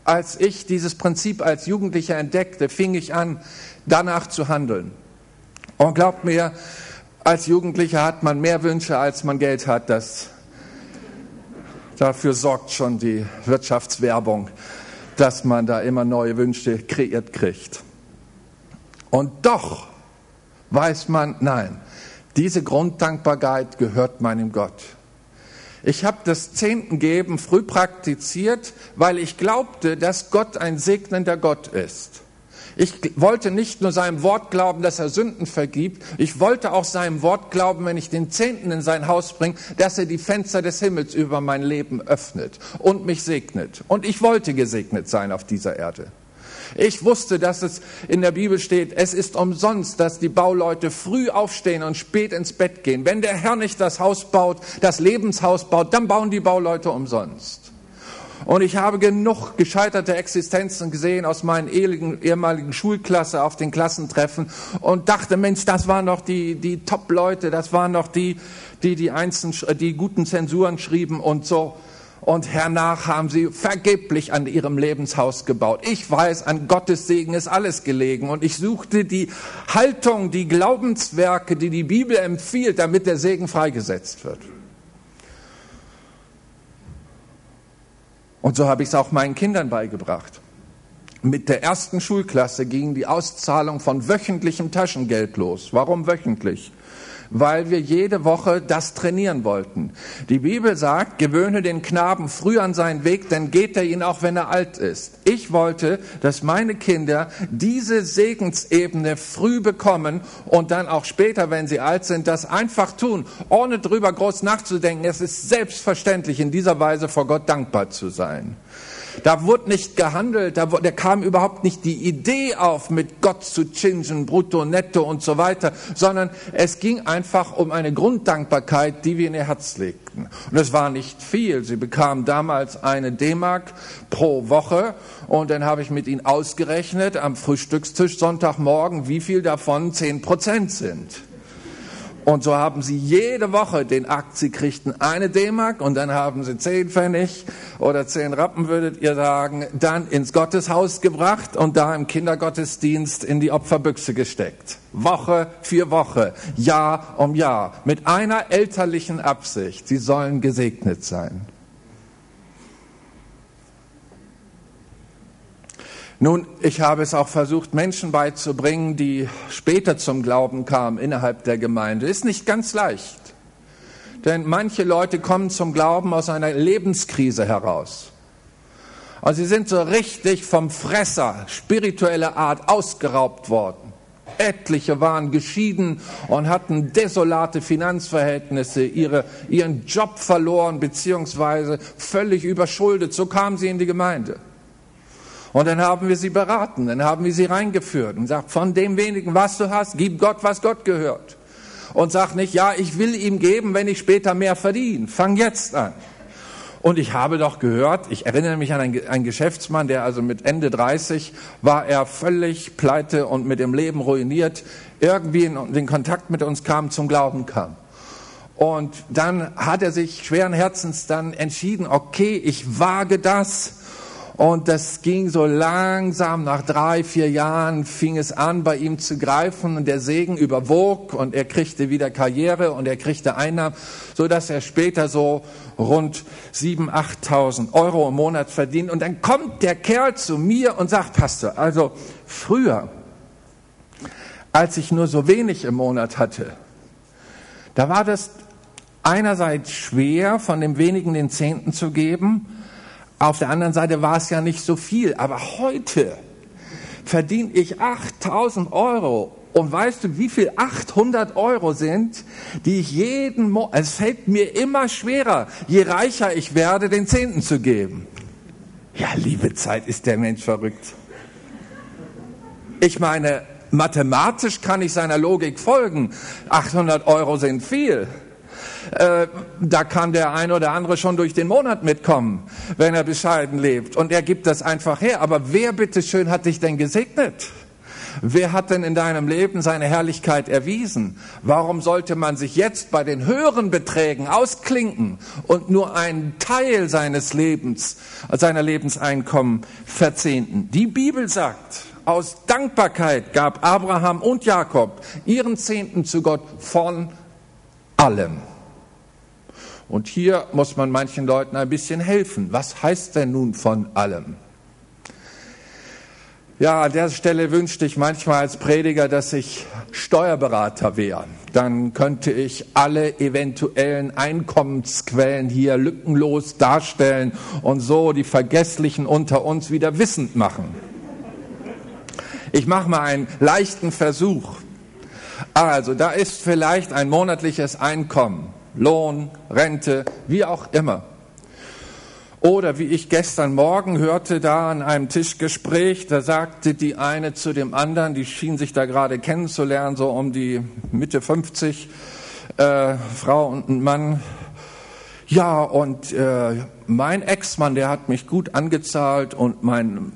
Als ich dieses Prinzip als Jugendlicher entdeckte, fing ich an, danach zu handeln. Und glaubt mir, als Jugendlicher hat man mehr Wünsche, als man Geld hat. Das Dafür sorgt schon die Wirtschaftswerbung, dass man da immer neue Wünsche kreiert kriegt. Und doch weiß man, nein, diese Grunddankbarkeit gehört meinem Gott. Ich habe das Zehntengeben früh praktiziert, weil ich glaubte, dass Gott ein segnender Gott ist. Ich wollte nicht nur seinem Wort glauben, dass er Sünden vergibt, ich wollte auch seinem Wort glauben, wenn ich den Zehnten in sein Haus bringe, dass er die Fenster des Himmels über mein Leben öffnet und mich segnet. Und ich wollte gesegnet sein auf dieser Erde. Ich wusste, dass es in der Bibel steht, es ist umsonst, dass die Bauleute früh aufstehen und spät ins Bett gehen. Wenn der Herr nicht das Haus baut, das Lebenshaus baut, dann bauen die Bauleute umsonst. Und ich habe genug gescheiterte Existenzen gesehen aus meinen ehemaligen Schulklasse auf den Klassentreffen und dachte, Mensch, das waren doch die, die Top-Leute, das waren doch die, die die, einzelnen, die guten Zensuren schrieben und so. Und hernach haben sie vergeblich an ihrem Lebenshaus gebaut. Ich weiß, an Gottes Segen ist alles gelegen. Und ich suchte die Haltung, die Glaubenswerke, die die Bibel empfiehlt, damit der Segen freigesetzt wird. Und so habe ich es auch meinen Kindern beigebracht. Mit der ersten Schulklasse ging die Auszahlung von wöchentlichem Taschengeld los. Warum wöchentlich? Weil wir jede Woche das trainieren wollten. Die Bibel sagt, gewöhne den Knaben früh an seinen Weg, dann geht er ihn auch, wenn er alt ist. Ich wollte, dass meine Kinder diese Segensebene früh bekommen und dann auch später, wenn sie alt sind, das einfach tun, ohne drüber groß nachzudenken. Es ist selbstverständlich, in dieser Weise vor Gott dankbar zu sein. Da wurde nicht gehandelt, da, da kam überhaupt nicht die Idee auf, mit Gott zu chingen, brutto, netto und so weiter, sondern es ging einfach um eine Grunddankbarkeit, die wir in ihr Herz legten. Und es war nicht viel. Sie bekamen damals eine D-Mark pro Woche und dann habe ich mit ihnen ausgerechnet am Frühstückstisch Sonntagmorgen, wie viel davon zehn Prozent sind. Und so haben sie jede Woche den Akt, sie kriegten eine D-Mark und dann haben sie zehn Pfennig oder zehn Rappen, würdet ihr sagen, dann ins Gotteshaus gebracht und da im Kindergottesdienst in die Opferbüchse gesteckt. Woche für Woche, Jahr um Jahr, mit einer elterlichen Absicht. Sie sollen gesegnet sein. Nun, ich habe es auch versucht, Menschen beizubringen, die später zum Glauben kamen innerhalb der Gemeinde. Ist nicht ganz leicht. Denn manche Leute kommen zum Glauben aus einer Lebenskrise heraus. Und sie sind so richtig vom Fresser spiritueller Art ausgeraubt worden. Etliche waren geschieden und hatten desolate Finanzverhältnisse, ihre, ihren Job verloren beziehungsweise völlig überschuldet. So kamen sie in die Gemeinde. Und dann haben wir sie beraten, dann haben wir sie reingeführt und gesagt, von dem wenigen, was du hast, gib Gott, was Gott gehört. und sag nicht, ja, ich will ihm geben, wenn ich später mehr verdiene. Fang jetzt an. Und ich habe doch gehört, ich erinnere mich an einen, einen Geschäftsmann, der also mit Ende 30 war er völlig pleite und mit dem Leben ruiniert, irgendwie in den Kontakt mit uns kam, zum Glauben kam. Und dann hat er sich schweren Herzens dann entschieden, okay, ich wage das und das ging so langsam, nach drei, vier Jahren fing es an, bei ihm zu greifen und der Segen überwog und er kriegte wieder Karriere und er kriegte Einnahmen, so dass er später so rund sieben, achttausend Euro im Monat verdient. Und dann kommt der Kerl zu mir und sagt, Pastor, also früher, als ich nur so wenig im Monat hatte, da war das einerseits schwer, von dem wenigen den Zehnten zu geben, auf der anderen Seite war es ja nicht so viel. Aber heute verdiene ich 8000 Euro. Und weißt du, wie viel 800 Euro sind, die ich jeden Monat, es fällt mir immer schwerer, je reicher ich werde, den Zehnten zu geben. Ja, liebe Zeit, ist der Mensch verrückt. Ich meine, mathematisch kann ich seiner Logik folgen. 800 Euro sind viel. Äh, da kann der ein oder andere schon durch den Monat mitkommen, wenn er bescheiden lebt. Und er gibt das einfach her. Aber wer bitteschön hat dich denn gesegnet? Wer hat denn in deinem Leben seine Herrlichkeit erwiesen? Warum sollte man sich jetzt bei den höheren Beträgen ausklinken und nur einen Teil seines Lebens, seiner Lebenseinkommen verzehnten? Die Bibel sagt, aus Dankbarkeit gab Abraham und Jakob ihren Zehnten zu Gott von allem. Und hier muss man manchen Leuten ein bisschen helfen. Was heißt denn nun von allem? Ja, an der Stelle wünschte ich manchmal als Prediger, dass ich Steuerberater wäre. Dann könnte ich alle eventuellen Einkommensquellen hier lückenlos darstellen und so die Vergesslichen unter uns wieder wissend machen. Ich mache mal einen leichten Versuch. Also, da ist vielleicht ein monatliches Einkommen Lohn, Rente, wie auch immer. Oder wie ich gestern Morgen hörte, da an einem Tischgespräch, da sagte die eine zu dem anderen, die schien sich da gerade kennenzulernen, so um die Mitte 50, äh, Frau und ein Mann, ja, und äh, mein Ex-Mann, der hat mich gut angezahlt und mein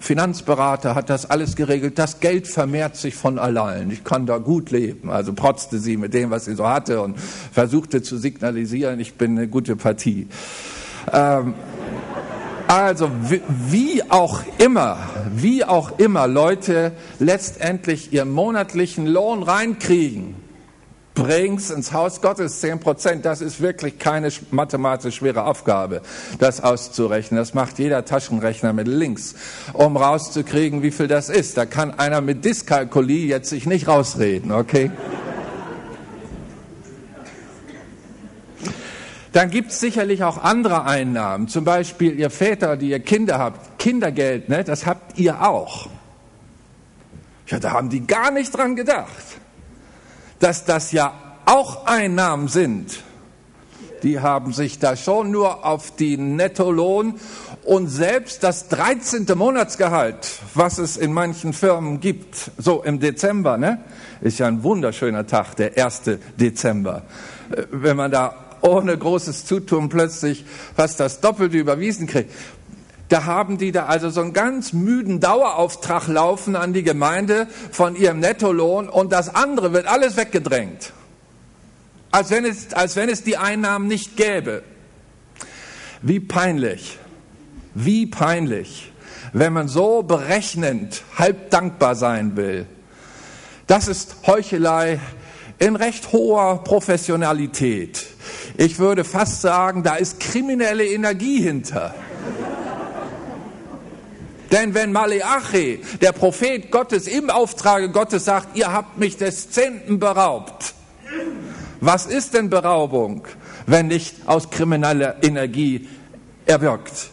Finanzberater hat das alles geregelt. Das Geld vermehrt sich von allein. Ich kann da gut leben. Also protzte sie mit dem, was sie so hatte und versuchte zu signalisieren, ich bin eine gute Partie. Ähm, also wie auch immer, wie auch immer Leute letztendlich ihren monatlichen Lohn reinkriegen, bringst ins Haus Gottes zehn Prozent. Das ist wirklich keine mathematisch schwere Aufgabe, das auszurechnen. Das macht jeder Taschenrechner mit links, um rauszukriegen, wie viel das ist. Da kann einer mit Dyskalkulie jetzt sich nicht rausreden, okay? Dann gibt es sicherlich auch andere Einnahmen. Zum Beispiel ihr Väter, die ihr Kinder habt, Kindergeld, ne, das habt ihr auch. Ja, da haben die gar nicht dran gedacht dass das ja auch Einnahmen sind. Die haben sich da schon nur auf die Nettolohn und selbst das 13. Monatsgehalt, was es in manchen Firmen gibt, so im Dezember, ne, ist ja ein wunderschöner Tag, der 1. Dezember. Äh, wenn man da ohne großes Zutun plötzlich fast das Doppelte überwiesen kriegt. Da haben die da also so einen ganz müden Dauerauftrag laufen an die Gemeinde von ihrem Nettolohn und das andere wird alles weggedrängt. Als wenn es, als wenn es die Einnahmen nicht gäbe. Wie peinlich, wie peinlich, wenn man so berechnend halb dankbar sein will. Das ist Heuchelei in recht hoher Professionalität. Ich würde fast sagen, da ist kriminelle Energie hinter. Denn wenn Maleachi, der Prophet Gottes, im Auftrage Gottes sagt, ihr habt mich des Zehnten beraubt, was ist denn Beraubung, wenn nicht aus krimineller Energie erwirkt?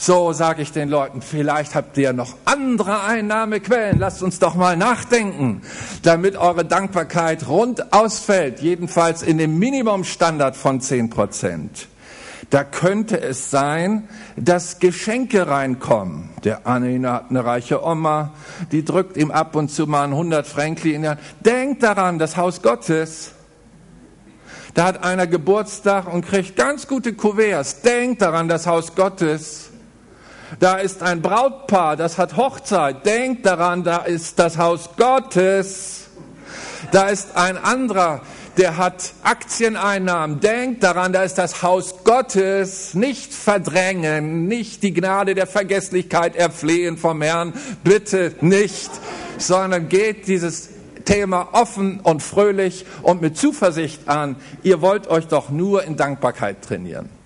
So sage ich den Leuten, vielleicht habt ihr noch andere Einnahmequellen. Lasst uns doch mal nachdenken, damit eure Dankbarkeit rund ausfällt, jedenfalls in dem Minimumstandard von zehn Prozent. Da könnte es sein, dass Geschenke reinkommen. Der Anne hat eine reiche Oma, die drückt ihm ab und zu mal ein 100 Fränkli in die Hand. Denkt daran, das Haus Gottes. Da hat einer Geburtstag und kriegt ganz gute Kuverts. Denkt daran, das Haus Gottes. Da ist ein Brautpaar, das hat Hochzeit. Denkt daran, da ist das Haus Gottes. Da ist ein anderer, der hat Aktieneinnahmen. Denkt daran, da ist das Haus Gottes. Nicht verdrängen, nicht die Gnade der Vergesslichkeit erflehen vom Herrn. Bitte nicht, sondern geht dieses Thema offen und fröhlich und mit Zuversicht an. Ihr wollt euch doch nur in Dankbarkeit trainieren.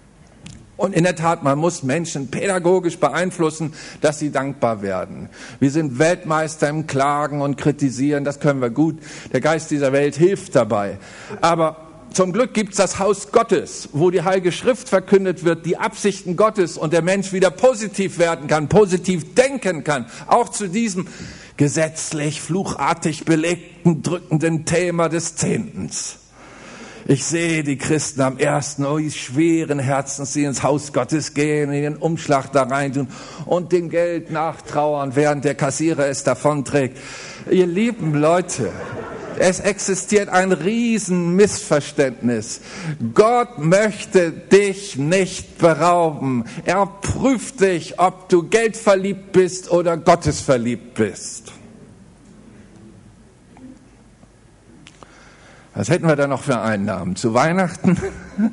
Und in der Tat, man muss Menschen pädagogisch beeinflussen, dass sie dankbar werden. Wir sind Weltmeister im Klagen und Kritisieren, das können wir gut. Der Geist dieser Welt hilft dabei. Aber zum Glück gibt's das Haus Gottes, wo die Heilige Schrift verkündet wird, die Absichten Gottes und der Mensch wieder positiv werden kann, positiv denken kann. Auch zu diesem gesetzlich, fluchartig belegten, drückenden Thema des Zehntens. Ich sehe die Christen am ersten, oh, schweren Herzens, die ins Haus Gottes gehen, in den Umschlag da rein tun und dem Geld nachtrauern, während der Kassierer es davonträgt. Ihr lieben Leute, es existiert ein Riesenmissverständnis. Gott möchte dich nicht berauben. Er prüft dich, ob du geldverliebt bist oder gottesverliebt bist. Was hätten wir da noch für Einnahmen? Zu Weihnachten?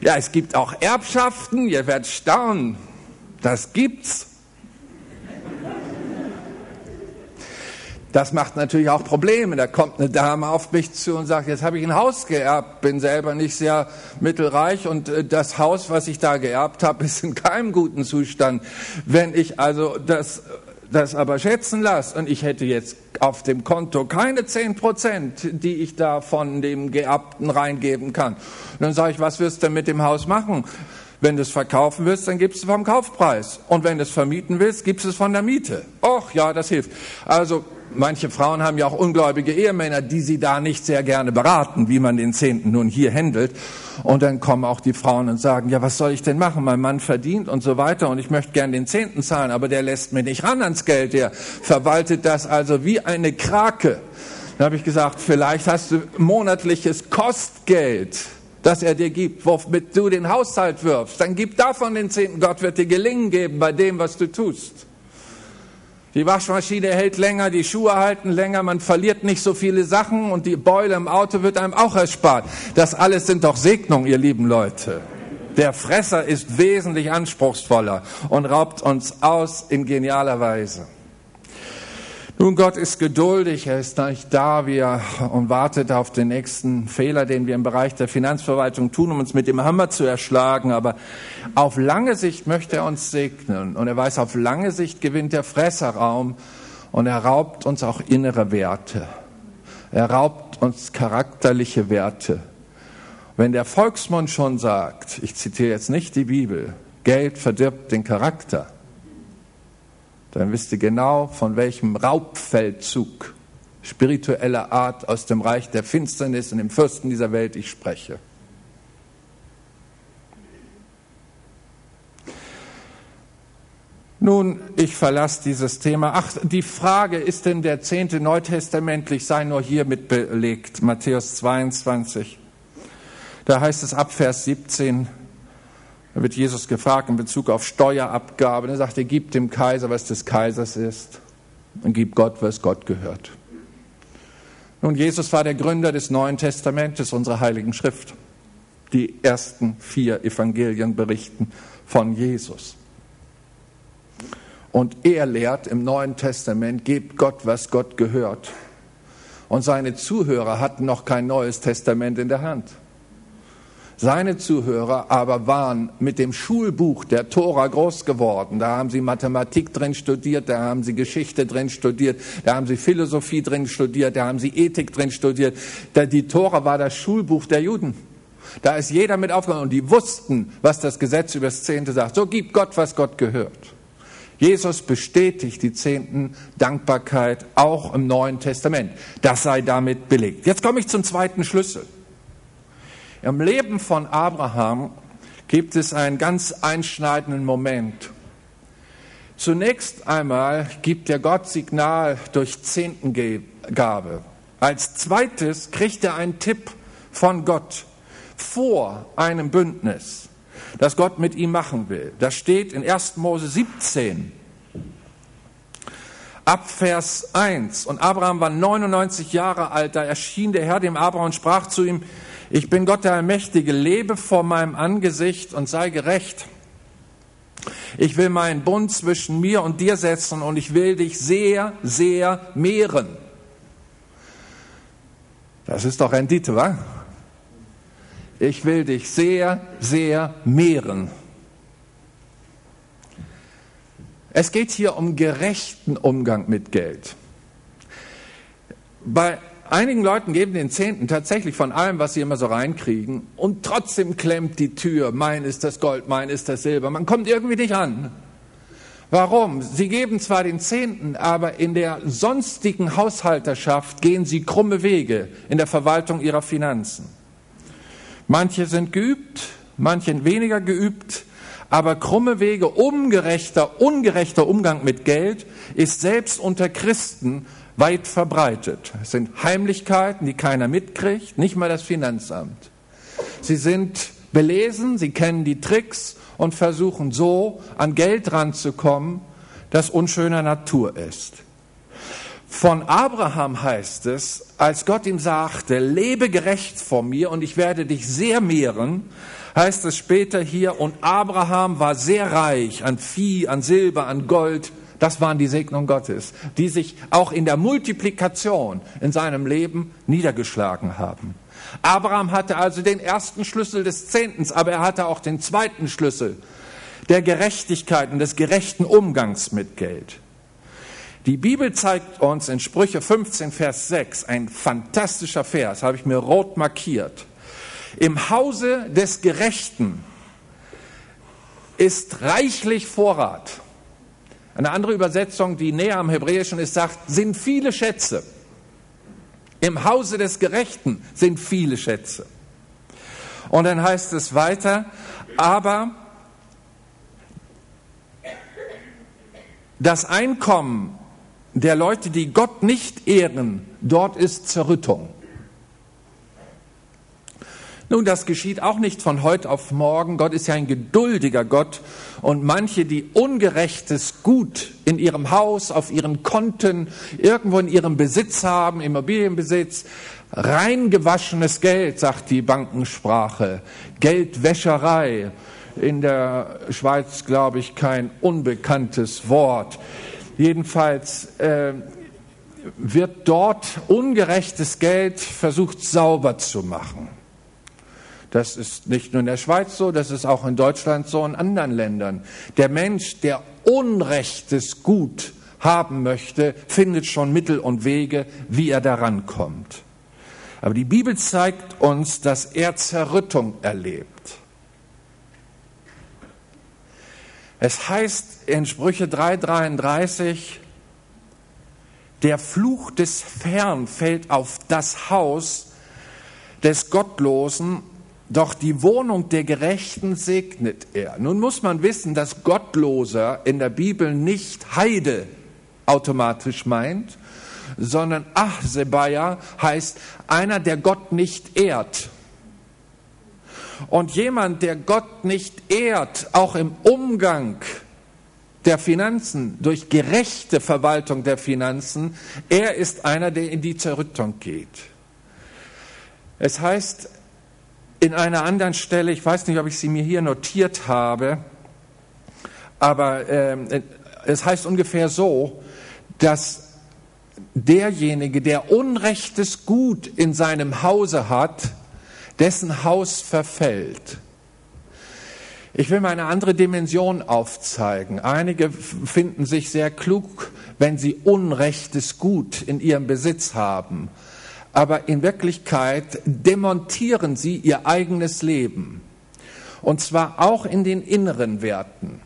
ja, es gibt auch Erbschaften, ihr werdet staunen. Das gibt's. Das macht natürlich auch Probleme. Da kommt eine Dame auf mich zu und sagt, jetzt habe ich ein Haus geerbt, bin selber nicht sehr mittelreich und äh, das Haus, was ich da geerbt habe, ist in keinem guten Zustand. Wenn ich also das das aber schätzen lasse und ich hätte jetzt auf dem Konto keine zehn Prozent, die ich da von dem Geerbten reingeben kann. Dann sage ich, was wirst du mit dem Haus machen? Wenn du es verkaufen willst, dann gibst du vom Kaufpreis. Und wenn du es vermieten willst, gibst du es von der Miete. Och, ja, das hilft. Also manche Frauen haben ja auch ungläubige Ehemänner, die sie da nicht sehr gerne beraten, wie man den Zehnten nun hier händelt. Und dann kommen auch die Frauen und sagen, ja, was soll ich denn machen? Mein Mann verdient und so weiter und ich möchte gern den Zehnten zahlen, aber der lässt mir nicht ran ans Geld, der verwaltet das also wie eine Krake. Da habe ich gesagt, vielleicht hast du monatliches Kostgeld, das er dir gibt, womit du den Haushalt wirfst. Dann gib davon den Zehnten. Gott wird dir gelingen geben bei dem, was du tust. Die Waschmaschine hält länger, die Schuhe halten länger, man verliert nicht so viele Sachen und die Beule im Auto wird einem auch erspart. Das alles sind doch Segnungen, ihr lieben Leute. Der Fresser ist wesentlich anspruchsvoller und raubt uns aus in genialer Weise. Nun, Gott ist geduldig, er ist nicht da wie er, und wartet auf den nächsten Fehler, den wir im Bereich der Finanzverwaltung tun, um uns mit dem Hammer zu erschlagen. Aber auf lange Sicht möchte er uns segnen. Und er weiß, auf lange Sicht gewinnt der Fresser Raum und er raubt uns auch innere Werte. Er raubt uns charakterliche Werte. Wenn der Volksmund schon sagt, ich zitiere jetzt nicht die Bibel, Geld verdirbt den Charakter, dann wisst ihr genau, von welchem Raubfeldzug spiritueller Art aus dem Reich der Finsternis und dem Fürsten dieser Welt ich spreche. Nun, ich verlasse dieses Thema. Ach, die Frage, ist denn der Zehnte neutestamentlich, sei nur hiermit belegt, Matthäus 22. Da heißt es ab Vers 17, da wird Jesus gefragt in Bezug auf Steuerabgabe. Er sagt, er gibt dem Kaiser, was des Kaisers ist und gibt Gott, was Gott gehört. Nun, Jesus war der Gründer des Neuen Testamentes, unserer Heiligen Schrift. Die ersten vier Evangelien berichten von Jesus. Und er lehrt im Neuen Testament, gebt Gott, was Gott gehört. Und seine Zuhörer hatten noch kein Neues Testament in der Hand. Seine Zuhörer aber waren mit dem Schulbuch der Tora groß geworden. Da haben sie Mathematik drin studiert, da haben sie Geschichte drin studiert, da haben sie Philosophie drin studiert, da haben sie Ethik drin studiert. Die Tora war das Schulbuch der Juden. Da ist jeder mit aufgenommen und die wussten, was das Gesetz über das Zehnte sagt. So gibt Gott, was Gott gehört. Jesus bestätigt die Zehnten Dankbarkeit auch im Neuen Testament. Das sei damit belegt. Jetzt komme ich zum zweiten Schlüssel. Im Leben von Abraham gibt es einen ganz einschneidenden Moment. Zunächst einmal gibt der Gott Signal durch Zehntengabe. Als zweites kriegt er einen Tipp von Gott vor einem Bündnis, das Gott mit ihm machen will. Das steht in 1. Mose 17 ab Vers 1. Und Abraham war 99 Jahre alt, da erschien der Herr dem Abraham und sprach zu ihm, ich bin Gott der Allmächtige, lebe vor meinem Angesicht und sei gerecht. Ich will meinen Bund zwischen mir und dir setzen und ich will dich sehr, sehr mehren. Das ist doch Rendite, wa? Ich will dich sehr, sehr mehren. Es geht hier um gerechten Umgang mit Geld. Bei einigen Leuten geben den Zehnten tatsächlich von allem, was sie immer so reinkriegen, und trotzdem klemmt die Tür, mein ist das Gold, mein ist das Silber. Man kommt irgendwie nicht an. Warum? Sie geben zwar den Zehnten, aber in der sonstigen Haushalterschaft gehen sie krumme Wege in der Verwaltung ihrer Finanzen. Manche sind geübt, manche weniger geübt, aber krumme Wege, ungerechter, ungerechter Umgang mit Geld ist selbst unter Christen weit verbreitet. Es sind Heimlichkeiten, die keiner mitkriegt, nicht mal das Finanzamt. Sie sind belesen, sie kennen die Tricks und versuchen so an Geld ranzukommen, das unschöner Natur ist. Von Abraham heißt es, als Gott ihm sagte, lebe gerecht vor mir und ich werde dich sehr mehren, heißt es später hier, und Abraham war sehr reich an Vieh, an Silber, an Gold. Das waren die Segnungen Gottes, die sich auch in der Multiplikation in seinem Leben niedergeschlagen haben. Abraham hatte also den ersten Schlüssel des Zehntens, aber er hatte auch den zweiten Schlüssel der Gerechtigkeit und des gerechten Umgangs mit Geld. Die Bibel zeigt uns in Sprüche 15, Vers 6, ein fantastischer Vers, habe ich mir rot markiert. Im Hause des Gerechten ist reichlich Vorrat. Eine andere Übersetzung, die näher am Hebräischen ist, sagt, sind viele Schätze. Im Hause des Gerechten sind viele Schätze. Und dann heißt es weiter, aber das Einkommen der Leute, die Gott nicht ehren, dort ist Zerrüttung. Nun, das geschieht auch nicht von heute auf morgen. Gott ist ja ein geduldiger Gott und manche, die ungerechtes Gut in ihrem Haus, auf ihren Konten, irgendwo in ihrem Besitz haben, Immobilienbesitz, reingewaschenes Geld, sagt die Bankensprache, Geldwäscherei, in der Schweiz, glaube ich, kein unbekanntes Wort. Jedenfalls äh, wird dort ungerechtes Geld versucht sauber zu machen. Das ist nicht nur in der Schweiz so, das ist auch in Deutschland so, in anderen Ländern. Der Mensch, der Unrechtes gut haben möchte, findet schon Mittel und Wege, wie er daran kommt. Aber die Bibel zeigt uns, dass er Zerrüttung erlebt. Es heißt in Sprüche 3:33, der Fluch des Fern fällt auf das Haus des Gottlosen doch die Wohnung der Gerechten segnet er. Nun muss man wissen, dass Gottloser in der Bibel nicht Heide automatisch meint, sondern Achsebaja heißt einer, der Gott nicht ehrt. Und jemand, der Gott nicht ehrt, auch im Umgang der Finanzen, durch gerechte Verwaltung der Finanzen, er ist einer, der in die Zerrüttung geht. Es heißt, in einer anderen Stelle, ich weiß nicht, ob ich sie mir hier notiert habe, aber äh, es heißt ungefähr so, dass derjenige, der Unrechtes Gut in seinem Hause hat, dessen Haus verfällt. Ich will mal eine andere Dimension aufzeigen. Einige finden sich sehr klug, wenn sie Unrechtes Gut in ihrem Besitz haben aber in Wirklichkeit demontieren sie ihr eigenes Leben. Und zwar auch in den inneren Werten.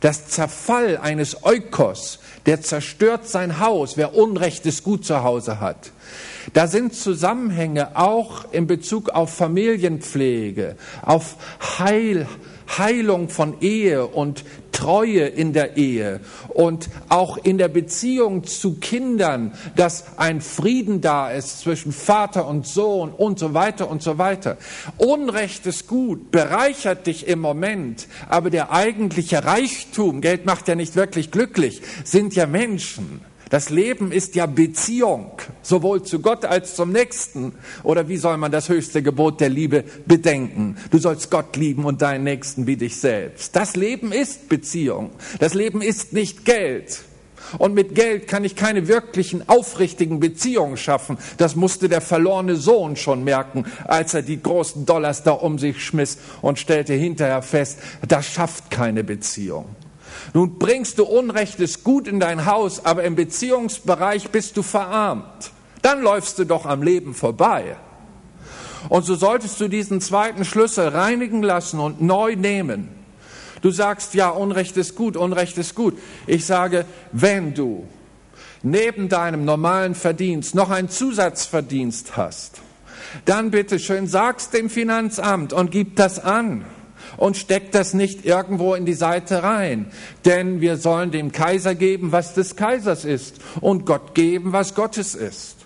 Das Zerfall eines Eukos, der zerstört sein Haus, wer Unrechtes Gut zu Hause hat. Da sind Zusammenhänge auch in Bezug auf Familienpflege, auf Heil, Heilung von Ehe und Treue in der Ehe und auch in der Beziehung zu Kindern, dass ein Frieden da ist zwischen Vater und Sohn und so weiter und so weiter. Unrecht ist gut, bereichert dich im Moment, aber der eigentliche Reichtum, Geld macht ja nicht wirklich glücklich, sind ja Menschen. Das Leben ist ja Beziehung, sowohl zu Gott als zum Nächsten. Oder wie soll man das höchste Gebot der Liebe bedenken? Du sollst Gott lieben und deinen Nächsten wie dich selbst. Das Leben ist Beziehung. Das Leben ist nicht Geld. Und mit Geld kann ich keine wirklichen, aufrichtigen Beziehungen schaffen. Das musste der verlorene Sohn schon merken, als er die großen Dollars da um sich schmiss und stellte hinterher fest, das schafft keine Beziehung. Nun bringst du Unrechtes gut in dein Haus, aber im Beziehungsbereich bist du verarmt. Dann läufst du doch am Leben vorbei. Und so solltest du diesen zweiten Schlüssel reinigen lassen und neu nehmen. Du sagst, ja, Unrecht ist gut, Unrecht ist gut. Ich sage, wenn du neben deinem normalen Verdienst noch einen Zusatzverdienst hast, dann bitte schön sagst dem Finanzamt und gib das an und steckt das nicht irgendwo in die Seite rein. Denn wir sollen dem Kaiser geben, was des Kaisers ist und Gott geben, was Gottes ist.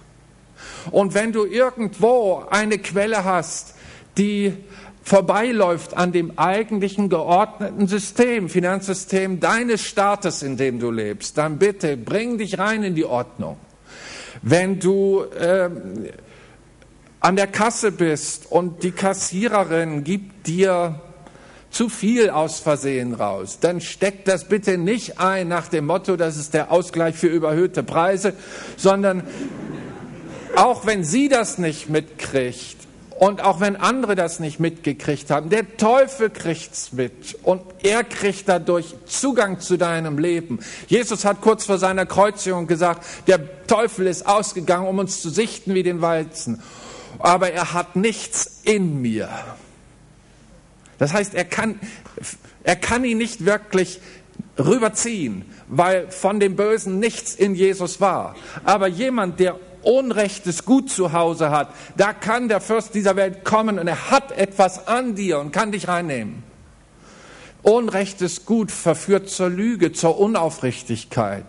Und wenn du irgendwo eine Quelle hast, die vorbeiläuft an dem eigentlichen geordneten System, Finanzsystem deines Staates, in dem du lebst, dann bitte bring dich rein in die Ordnung. Wenn du äh, an der Kasse bist und die Kassiererin gibt dir zu viel aus Versehen raus, dann steckt das bitte nicht ein nach dem Motto, das ist der Ausgleich für überhöhte Preise, sondern auch wenn sie das nicht mitkriegt und auch wenn andere das nicht mitgekriegt haben, der Teufel kriegt's mit und er kriegt dadurch Zugang zu deinem Leben. Jesus hat kurz vor seiner Kreuzigung gesagt, der Teufel ist ausgegangen, um uns zu sichten wie den Weizen, aber er hat nichts in mir. Das heißt, er kann, er kann ihn nicht wirklich rüberziehen, weil von dem Bösen nichts in Jesus war. Aber jemand, der Unrechtes gut zu Hause hat, da kann der Fürst dieser Welt kommen und er hat etwas an dir und kann dich reinnehmen. Unrechtes Gut verführt zur Lüge, zur Unaufrichtigkeit.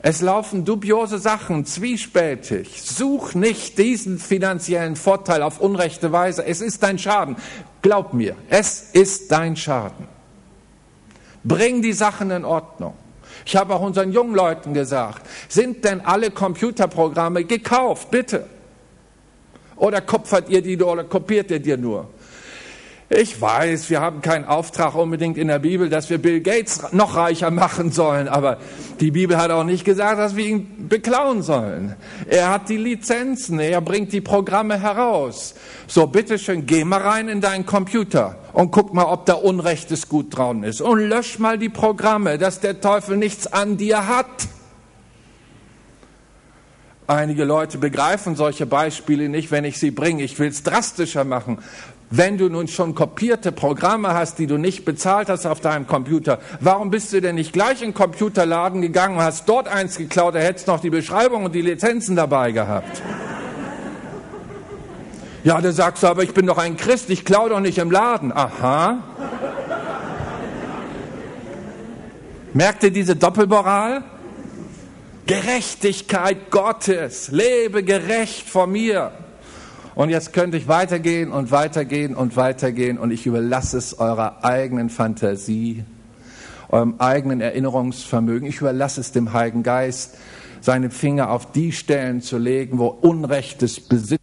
Es laufen dubiose Sachen, zwiespältig. Such nicht diesen finanziellen Vorteil auf unrechte Weise. Es ist dein Schaden. Glaub mir, es ist dein Schaden. Bring die Sachen in Ordnung. Ich habe auch unseren jungen Leuten gesagt, sind denn alle Computerprogramme gekauft? Bitte. Oder kupfert ihr die oder kopiert ihr dir nur? Ich weiß, wir haben keinen Auftrag unbedingt in der Bibel, dass wir Bill Gates noch reicher machen sollen, aber die Bibel hat auch nicht gesagt, dass wir ihn beklauen sollen. Er hat die Lizenzen, er bringt die Programme heraus. So, bitteschön, geh mal rein in deinen Computer und guck mal, ob da Unrechtes gut dran ist und lösch mal die Programme, dass der Teufel nichts an dir hat. Einige Leute begreifen solche Beispiele nicht, wenn ich sie bringe. Ich will es drastischer machen. Wenn du nun schon kopierte Programme hast, die du nicht bezahlt hast auf deinem Computer, warum bist du denn nicht gleich in den Computerladen gegangen und hast dort eins geklaut, da hättest noch die Beschreibung und die Lizenzen dabei gehabt? Ja, da sagst du, aber ich bin doch ein Christ, ich klau doch nicht im Laden. Aha. Merkt ihr diese Doppelmoral? Gerechtigkeit Gottes, lebe gerecht vor mir. Und jetzt könnte ich weitergehen und weitergehen und weitergehen und ich überlasse es eurer eigenen Fantasie, eurem eigenen Erinnerungsvermögen. Ich überlasse es dem Heiligen Geist, seine Finger auf die Stellen zu legen, wo Unrechtes Besitz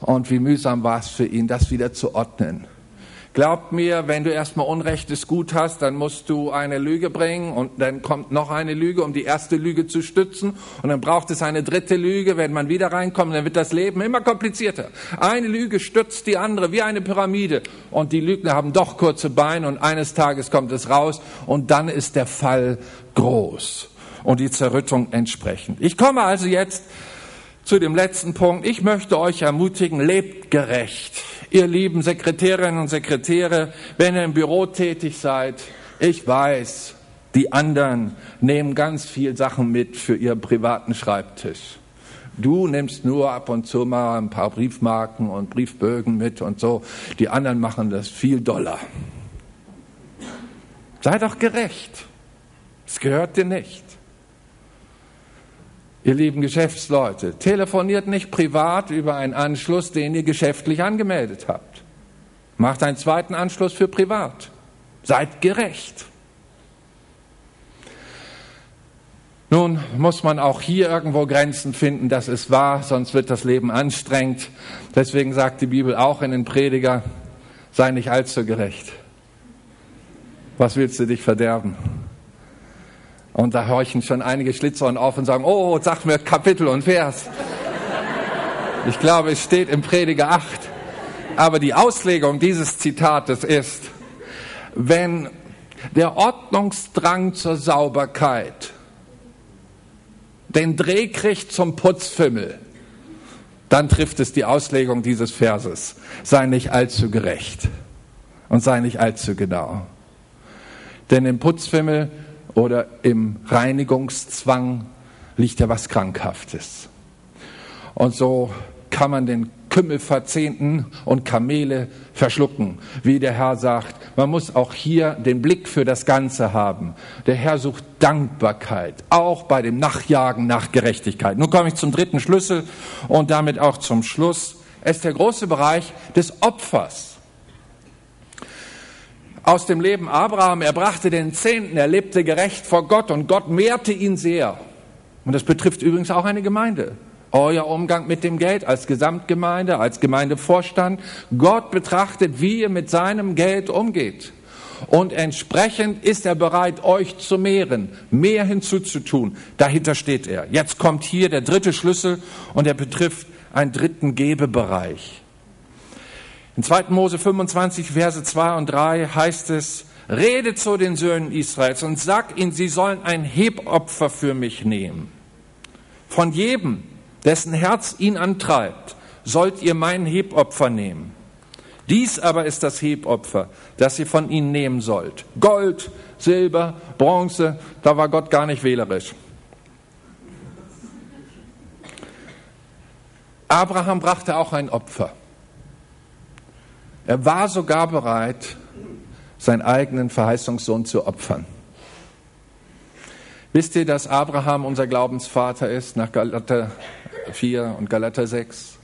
Und wie mühsam war es für ihn, das wieder zu ordnen. Glaubt mir, wenn du erstmal Unrechtes gut hast, dann musst du eine Lüge bringen und dann kommt noch eine Lüge, um die erste Lüge zu stützen. Und dann braucht es eine dritte Lüge, wenn man wieder reinkommt, dann wird das Leben immer komplizierter. Eine Lüge stützt die andere wie eine Pyramide. Und die Lügner haben doch kurze Beine und eines Tages kommt es raus und dann ist der Fall groß und die Zerrüttung entsprechend. Ich komme also jetzt zu dem letzten Punkt. Ich möchte euch ermutigen, lebt gerecht. Ihr lieben Sekretärinnen und Sekretäre, wenn ihr im Büro tätig seid, ich weiß, die anderen nehmen ganz viel Sachen mit für ihren privaten Schreibtisch. Du nimmst nur ab und zu mal ein paar Briefmarken und Briefbögen mit und so. Die anderen machen das viel doller. Sei doch gerecht. Es gehört dir nicht. Ihr lieben Geschäftsleute, telefoniert nicht privat über einen Anschluss, den ihr geschäftlich angemeldet habt. Macht einen zweiten Anschluss für privat. Seid gerecht. Nun muss man auch hier irgendwo Grenzen finden, das ist wahr, sonst wird das Leben anstrengend. Deswegen sagt die Bibel auch in den Prediger, sei nicht allzu gerecht. Was willst du dich verderben? Und da horchen schon einige Schlitzohren auf und sagen, oh, sag mir Kapitel und Vers. Ich glaube, es steht im Prediger 8. Aber die Auslegung dieses Zitates ist, wenn der Ordnungsdrang zur Sauberkeit den Dreh kriegt zum Putzfimmel, dann trifft es die Auslegung dieses Verses. Sei nicht allzu gerecht und sei nicht allzu genau. Denn im Putzfimmel oder im Reinigungszwang liegt ja was Krankhaftes. Und so kann man den Kümmel verzehnten und Kamele verschlucken. Wie der Herr sagt, man muss auch hier den Blick für das Ganze haben. Der Herr sucht Dankbarkeit, auch bei dem Nachjagen nach Gerechtigkeit. Nun komme ich zum dritten Schlüssel und damit auch zum Schluss. Es ist der große Bereich des Opfers aus dem Leben Abraham. Er brachte den Zehnten, er lebte gerecht vor Gott und Gott mehrte ihn sehr. Und das betrifft übrigens auch eine Gemeinde. Euer Umgang mit dem Geld als Gesamtgemeinde, als Gemeindevorstand. Gott betrachtet, wie ihr mit seinem Geld umgeht. Und entsprechend ist er bereit, euch zu mehren, mehr hinzuzutun. Dahinter steht er. Jetzt kommt hier der dritte Schlüssel und er betrifft einen dritten Gebebereich. In 2. Mose 25, Verse 2 und 3 heißt es, Rede zu den Söhnen Israels und sag ihnen, sie sollen ein Hebopfer für mich nehmen. Von jedem, dessen Herz ihn antreibt, sollt ihr mein Hebopfer nehmen. Dies aber ist das Hebopfer, das ihr von ihnen nehmen sollt. Gold, Silber, Bronze, da war Gott gar nicht wählerisch. Abraham brachte auch ein Opfer. Er war sogar bereit, seinen eigenen Verheißungssohn zu opfern. Wisst ihr, dass Abraham unser Glaubensvater ist nach Galater 4 und Galater 6?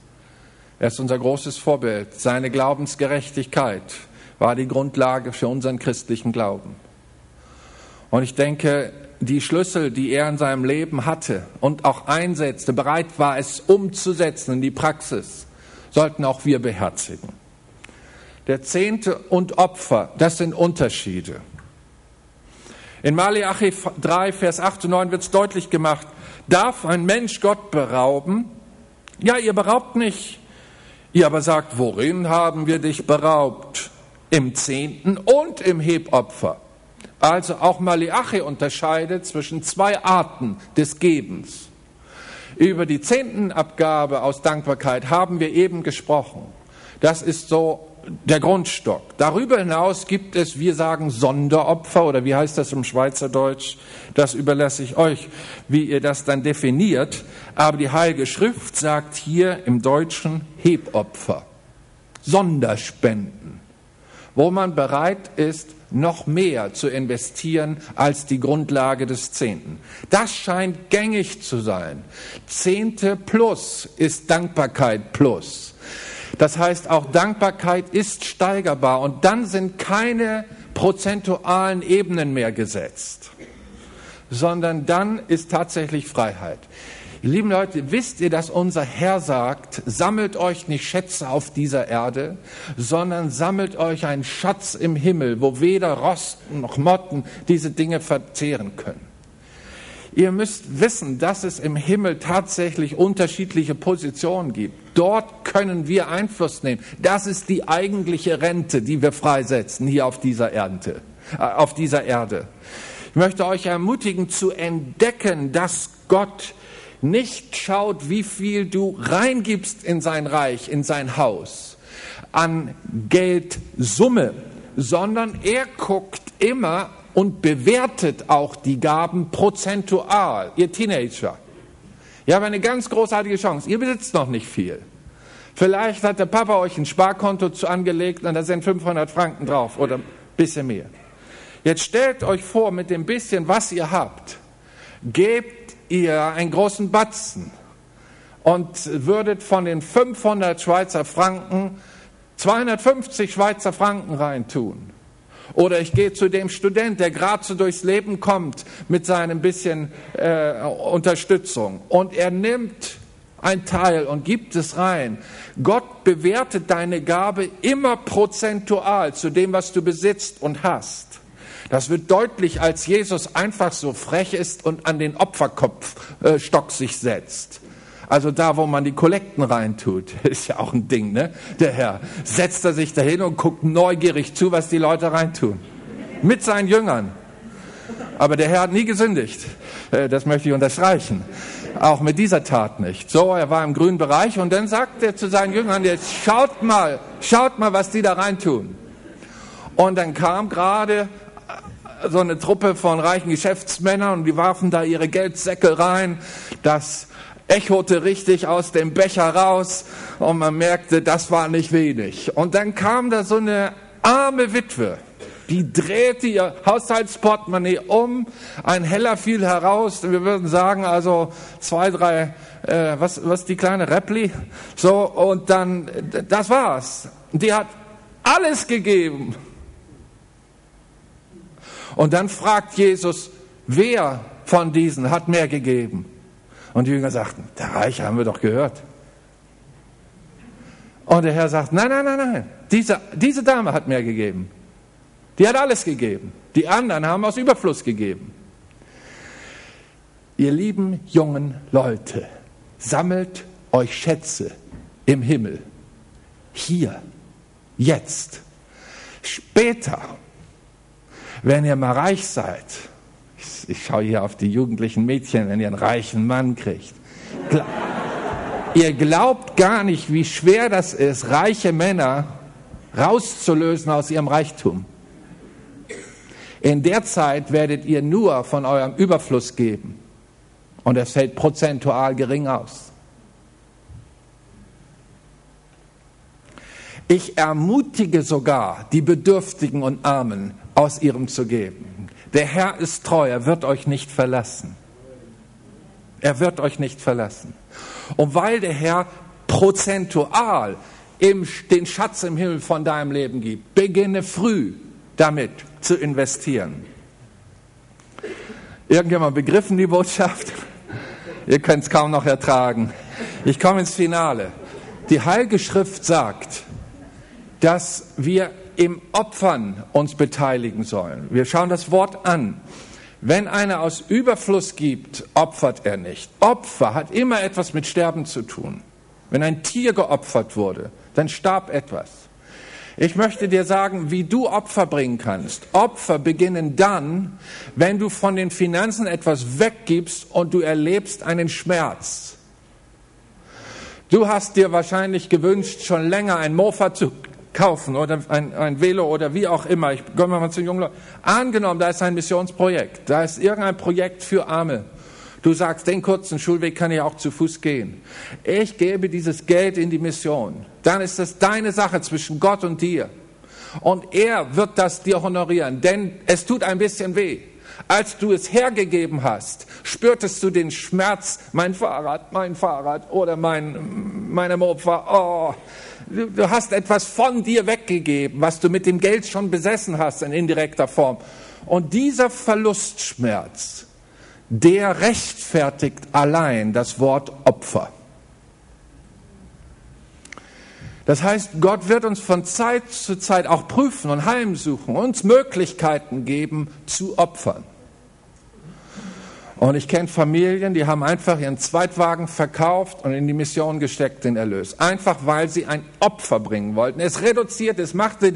Er ist unser großes Vorbild. Seine Glaubensgerechtigkeit war die Grundlage für unseren christlichen Glauben. Und ich denke, die Schlüssel, die er in seinem Leben hatte und auch einsetzte, bereit war, es umzusetzen in die Praxis, sollten auch wir beherzigen. Der Zehnte und Opfer, das sind Unterschiede. In Malachi 3, Vers 8 und 9 wird es deutlich gemacht, darf ein Mensch Gott berauben? Ja, ihr beraubt nicht. Ihr aber sagt, worin haben wir dich beraubt? Im Zehnten und im Hebopfer. Also auch Malachi unterscheidet zwischen zwei Arten des Gebens. Über die Zehntenabgabe aus Dankbarkeit haben wir eben gesprochen. Das ist so der Grundstock. Darüber hinaus gibt es, wir sagen Sonderopfer oder wie heißt das im Schweizerdeutsch? Das überlasse ich euch, wie ihr das dann definiert. Aber die Heilige Schrift sagt hier im Deutschen Hebopfer, Sonderspenden, wo man bereit ist, noch mehr zu investieren als die Grundlage des Zehnten. Das scheint gängig zu sein. Zehnte plus ist Dankbarkeit plus. Das heißt, auch Dankbarkeit ist steigerbar und dann sind keine prozentualen Ebenen mehr gesetzt, sondern dann ist tatsächlich Freiheit. Lieben Leute, wisst ihr, dass unser Herr sagt, sammelt euch nicht Schätze auf dieser Erde, sondern sammelt euch einen Schatz im Himmel, wo weder Rosten noch Motten diese Dinge verzehren können. Ihr müsst wissen, dass es im Himmel tatsächlich unterschiedliche Positionen gibt. Dort können wir Einfluss nehmen. Das ist die eigentliche Rente, die wir freisetzen hier auf dieser Ernte, äh, auf dieser Erde. Ich möchte euch ermutigen zu entdecken, dass Gott nicht schaut, wie viel du reingibst in sein Reich, in sein Haus, an Geldsumme, sondern er guckt immer und bewertet auch die Gaben prozentual. Ihr Teenager. Ihr habt eine ganz großartige Chance. Ihr besitzt noch nicht viel. Vielleicht hat der Papa euch ein Sparkonto angelegt und da sind 500 Franken drauf oder ein bisschen mehr. Jetzt stellt euch vor, mit dem bisschen, was ihr habt, gebt ihr einen großen Batzen und würdet von den 500 Schweizer Franken 250 Schweizer Franken reintun. Oder ich gehe zu dem Student, der gerade so durchs Leben kommt mit seinem bisschen äh, Unterstützung. Und er nimmt ein Teil und gibt es rein. Gott bewertet deine Gabe immer prozentual zu dem, was du besitzt und hast. Das wird deutlich, als Jesus einfach so frech ist und an den Opferkopfstock äh, sich setzt. Also da, wo man die Kollekten reintut, ist ja auch ein Ding, ne? Der Herr setzt er sich dahin und guckt neugierig zu, was die Leute reintun. Mit seinen Jüngern. Aber der Herr hat nie gesündigt. Äh, das möchte ich unterstreichen. Auch mit dieser Tat nicht. So, er war im grünen Bereich und dann sagt er zu seinen Jüngern, jetzt schaut mal, schaut mal, was die da reintun. Und dann kam gerade so eine Truppe von reichen Geschäftsmännern und die warfen da ihre Geldsäcke rein. Das echote richtig aus dem Becher raus und man merkte, das war nicht wenig. Und dann kam da so eine arme Witwe, die drehte ihr Haushaltsportemonnaie um, ein Heller fiel heraus, wir würden sagen also zwei, drei, äh, was, was die kleine Repli, so und dann, das war's. Die hat alles gegeben. Und dann fragt Jesus, wer von diesen hat mehr gegeben? Und die Jünger sagten, der Reiche haben wir doch gehört. Und der Herr sagt, nein, nein, nein, nein, diese, diese Dame hat mehr gegeben. Die hat alles gegeben. Die anderen haben aus Überfluss gegeben. Ihr lieben jungen Leute, sammelt euch Schätze im Himmel. Hier, jetzt. Später, wenn ihr mal reich seid, ich, schaue hier auf die jugendlichen Mädchen, wenn ihr einen reichen Mann kriegt. Gla ihr glaubt gar nicht, wie schwer das ist, reiche Männer rauszulösen aus ihrem Reichtum. In der Zeit werdet ihr nur von eurem Überfluss geben. Und es fällt prozentual gering aus. Ich ermutige sogar die Bedürftigen und Armen, aus ihrem zu geben. Der Herr ist treu, er wird euch nicht verlassen. Er wird euch nicht verlassen. Und weil der Herr prozentual im, den Schatz im Himmel von deinem Leben gibt, beginne früh damit zu investieren. Irgendjemand begriffen die Botschaft? Ihr könnt es kaum noch ertragen. Ich komme ins Finale. Die Heilige Schrift sagt, dass wir im Opfern uns beteiligen sollen. Wir schauen das Wort an. Wenn einer aus Überfluss gibt, opfert er nicht. Opfer hat immer etwas mit Sterben zu tun. Wenn ein Tier geopfert wurde, dann starb etwas. Ich möchte dir sagen, wie du Opfer bringen kannst. Opfer beginnen dann, wenn du von den Finanzen etwas weggibst und du erlebst einen Schmerz. Du hast dir wahrscheinlich gewünscht, schon länger ein Mofa zu kaufen oder ein, ein Velo oder wie auch immer. Ich komme mal zu jungen. Angenommen, da ist ein Missionsprojekt, da ist irgendein Projekt für Arme. Du sagst, den kurzen Schulweg kann ich auch zu Fuß gehen. Ich gebe dieses Geld in die Mission. Dann ist das deine Sache zwischen Gott und dir. Und er wird das dir honorieren, denn es tut ein bisschen weh. Als du es hergegeben hast, spürtest du den Schmerz, mein Fahrrad, mein Fahrrad oder mein, meine Mofa, oh, du hast etwas von dir weggegeben, was du mit dem Geld schon besessen hast in indirekter Form. Und dieser Verlustschmerz, der rechtfertigt allein das Wort Opfer. Das heißt, Gott wird uns von Zeit zu Zeit auch prüfen und heimsuchen, uns Möglichkeiten geben zu opfern. Und ich kenne Familien, die haben einfach ihren Zweitwagen verkauft und in die Mission gesteckt, den Erlös. Einfach weil sie ein Opfer bringen wollten. Es reduziert, es machte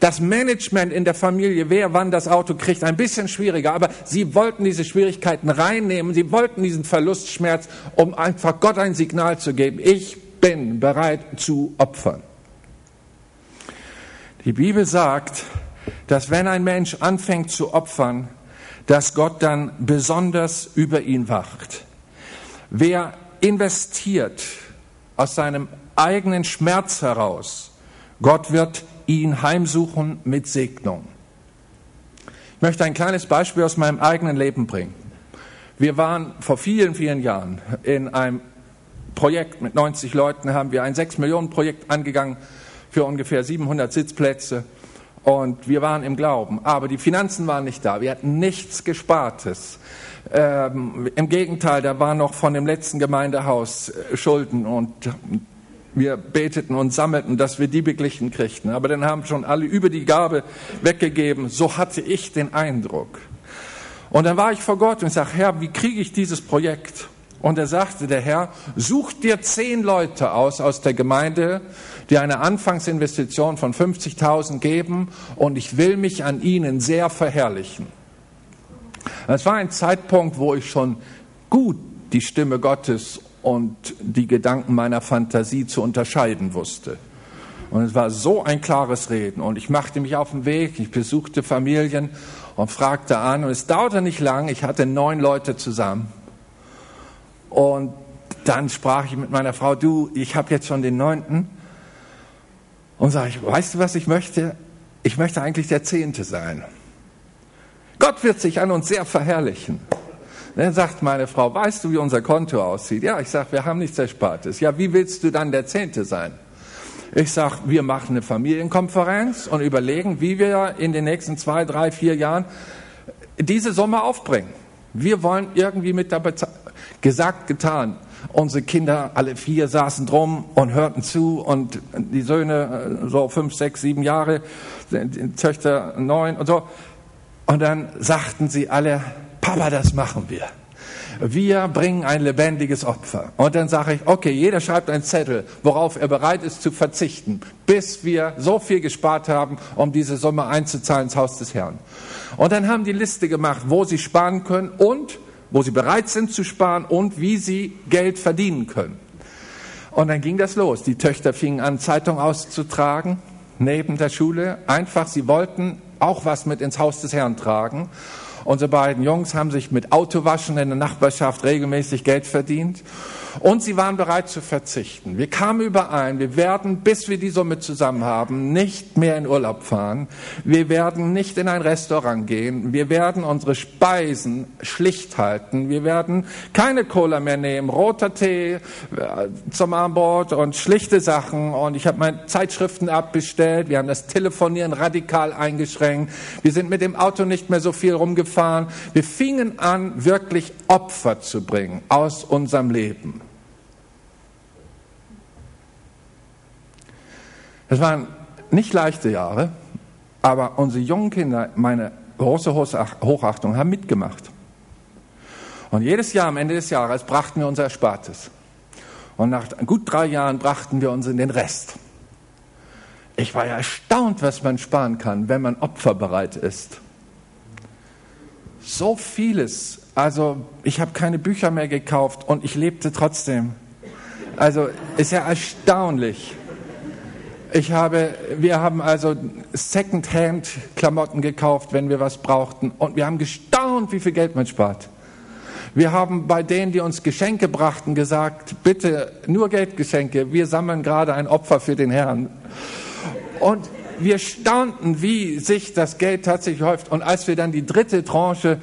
das Management in der Familie, wer wann das Auto kriegt, ein bisschen schwieriger. Aber sie wollten diese Schwierigkeiten reinnehmen. Sie wollten diesen Verlustschmerz, um einfach Gott ein Signal zu geben. Ich bin bereit zu opfern. Die Bibel sagt, dass wenn ein Mensch anfängt zu opfern, dass Gott dann besonders über ihn wacht. Wer investiert aus seinem eigenen Schmerz heraus, Gott wird ihn heimsuchen mit Segnung. Ich möchte ein kleines Beispiel aus meinem eigenen Leben bringen. Wir waren vor vielen, vielen Jahren in einem Projekt mit 90 Leuten, haben wir ein 6 Millionen Projekt angegangen für ungefähr 700 Sitzplätze. Und wir waren im Glauben, aber die Finanzen waren nicht da. Wir hatten nichts Gespartes. Ähm, Im Gegenteil, da war noch von dem letzten Gemeindehaus äh, Schulden und wir beteten und sammelten, dass wir die beglichen kriegten. Aber dann haben schon alle über die Gabe weggegeben. So hatte ich den Eindruck. Und dann war ich vor Gott und sage, Herr, wie kriege ich dieses Projekt? Und er sagte der Herr, such dir zehn Leute aus aus der Gemeinde, die eine Anfangsinvestition von 50.000 geben und ich will mich an ihnen sehr verherrlichen. Das war ein Zeitpunkt, wo ich schon gut die Stimme Gottes und die Gedanken meiner Fantasie zu unterscheiden wusste. Und es war so ein klares Reden. Und ich machte mich auf den Weg, ich besuchte Familien und fragte an. Und es dauerte nicht lang, ich hatte neun Leute zusammen. Und dann sprach ich mit meiner Frau, du, ich habe jetzt schon den neunten. Und sage ich, weißt du, was ich möchte? Ich möchte eigentlich der Zehnte sein. Gott wird sich an uns sehr verherrlichen. Dann sagt meine Frau, weißt du, wie unser Konto aussieht? Ja, ich sage, wir haben nichts Erspartes. Ja, wie willst du dann der Zehnte sein? Ich sage, wir machen eine Familienkonferenz und überlegen, wie wir in den nächsten zwei, drei, vier Jahren diese Summe aufbringen. Wir wollen irgendwie mit dabei gesagt, getan. Unsere Kinder, alle vier, saßen drum und hörten zu und die Söhne äh, so fünf, sechs, sieben Jahre, die Töchter neun und so. Und dann sagten sie alle, Papa, das machen wir. Wir bringen ein lebendiges Opfer. Und dann sage ich, okay, jeder schreibt einen Zettel, worauf er bereit ist zu verzichten, bis wir so viel gespart haben, um diese Summe einzuzahlen ins Haus des Herrn. Und dann haben die Liste gemacht, wo sie sparen können und wo sie bereit sind zu sparen und wie sie Geld verdienen können. Und dann ging das los. Die Töchter fingen an, Zeitung auszutragen, neben der Schule. Einfach, sie wollten auch was mit ins Haus des Herrn tragen. Unsere beiden Jungs haben sich mit Autowaschen in der Nachbarschaft regelmäßig Geld verdient. Und sie waren bereit zu verzichten. Wir kamen überein, wir werden, bis wir die Summe zusammen haben, nicht mehr in Urlaub fahren. Wir werden nicht in ein Restaurant gehen. Wir werden unsere Speisen schlicht halten. Wir werden keine Cola mehr nehmen, roter Tee äh, zum Abendbrot und schlichte Sachen. Und ich habe meine Zeitschriften abbestellt. Wir haben das Telefonieren radikal eingeschränkt. Wir sind mit dem Auto nicht mehr so viel rumgefahren. Wir fingen an, wirklich Opfer zu bringen aus unserem Leben. Es waren nicht leichte Jahre, aber unsere jungen Kinder, meine große Hochachtung, haben mitgemacht. Und jedes Jahr, am Ende des Jahres, brachten wir unser Erspartes. Und nach gut drei Jahren brachten wir uns in den Rest. Ich war ja erstaunt, was man sparen kann, wenn man opferbereit ist. So vieles. Also ich habe keine Bücher mehr gekauft und ich lebte trotzdem. Also ist ja erstaunlich. Ich habe, wir haben also Secondhand-Klamotten gekauft, wenn wir was brauchten. Und wir haben gestaunt, wie viel Geld man spart. Wir haben bei denen, die uns Geschenke brachten, gesagt, bitte nur Geldgeschenke. Wir sammeln gerade ein Opfer für den Herrn. Und wir staunten, wie sich das Geld tatsächlich häuft. Und als wir dann die dritte Tranche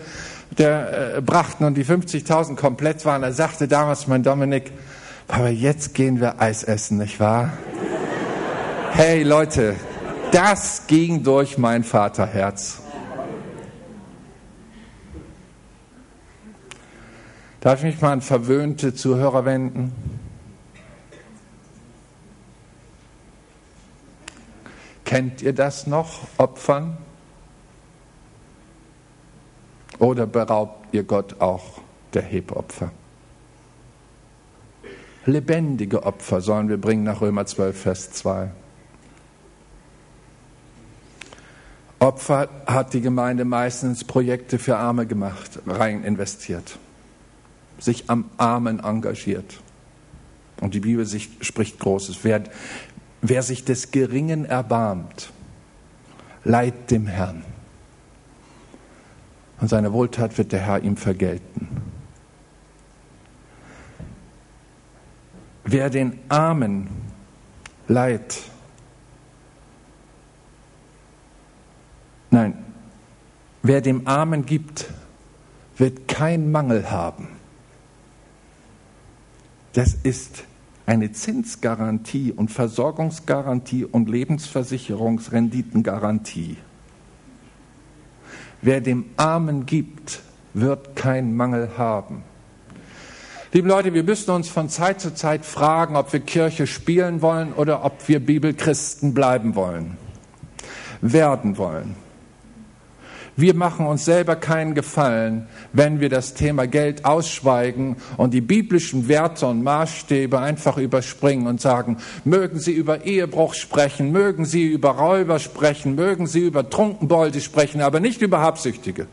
der, äh, brachten und die 50.000 komplett waren, da sagte damals mein Dominik, aber jetzt gehen wir Eis essen, nicht wahr? Hey Leute, das ging durch mein Vaterherz. Darf ich mich mal an verwöhnte Zuhörer wenden? Kennt ihr das noch, Opfern? Oder beraubt ihr Gott auch der Hebopfer? Lebendige Opfer sollen wir bringen nach Römer 12, Vers 2. Opfer hat die Gemeinde meistens Projekte für Arme gemacht, rein investiert, sich am Armen engagiert. Und die Bibel spricht Großes. Wer, wer sich des Geringen erbarmt, leiht dem Herrn. Und seine Wohltat wird der Herr ihm vergelten. Wer den Armen leiht, Nein, wer dem Armen gibt, wird kein Mangel haben. Das ist eine Zinsgarantie und Versorgungsgarantie und Lebensversicherungsrenditengarantie. Wer dem Armen gibt, wird kein Mangel haben. Liebe Leute, wir müssen uns von Zeit zu Zeit fragen, ob wir Kirche spielen wollen oder ob wir Bibelchristen bleiben wollen, werden wollen. Wir machen uns selber keinen Gefallen, wenn wir das Thema Geld ausschweigen und die biblischen Werte und Maßstäbe einfach überspringen und sagen, mögen Sie über Ehebruch sprechen, mögen Sie über Räuber sprechen, mögen Sie über Trunkenbolde sprechen, aber nicht über Habsüchtige.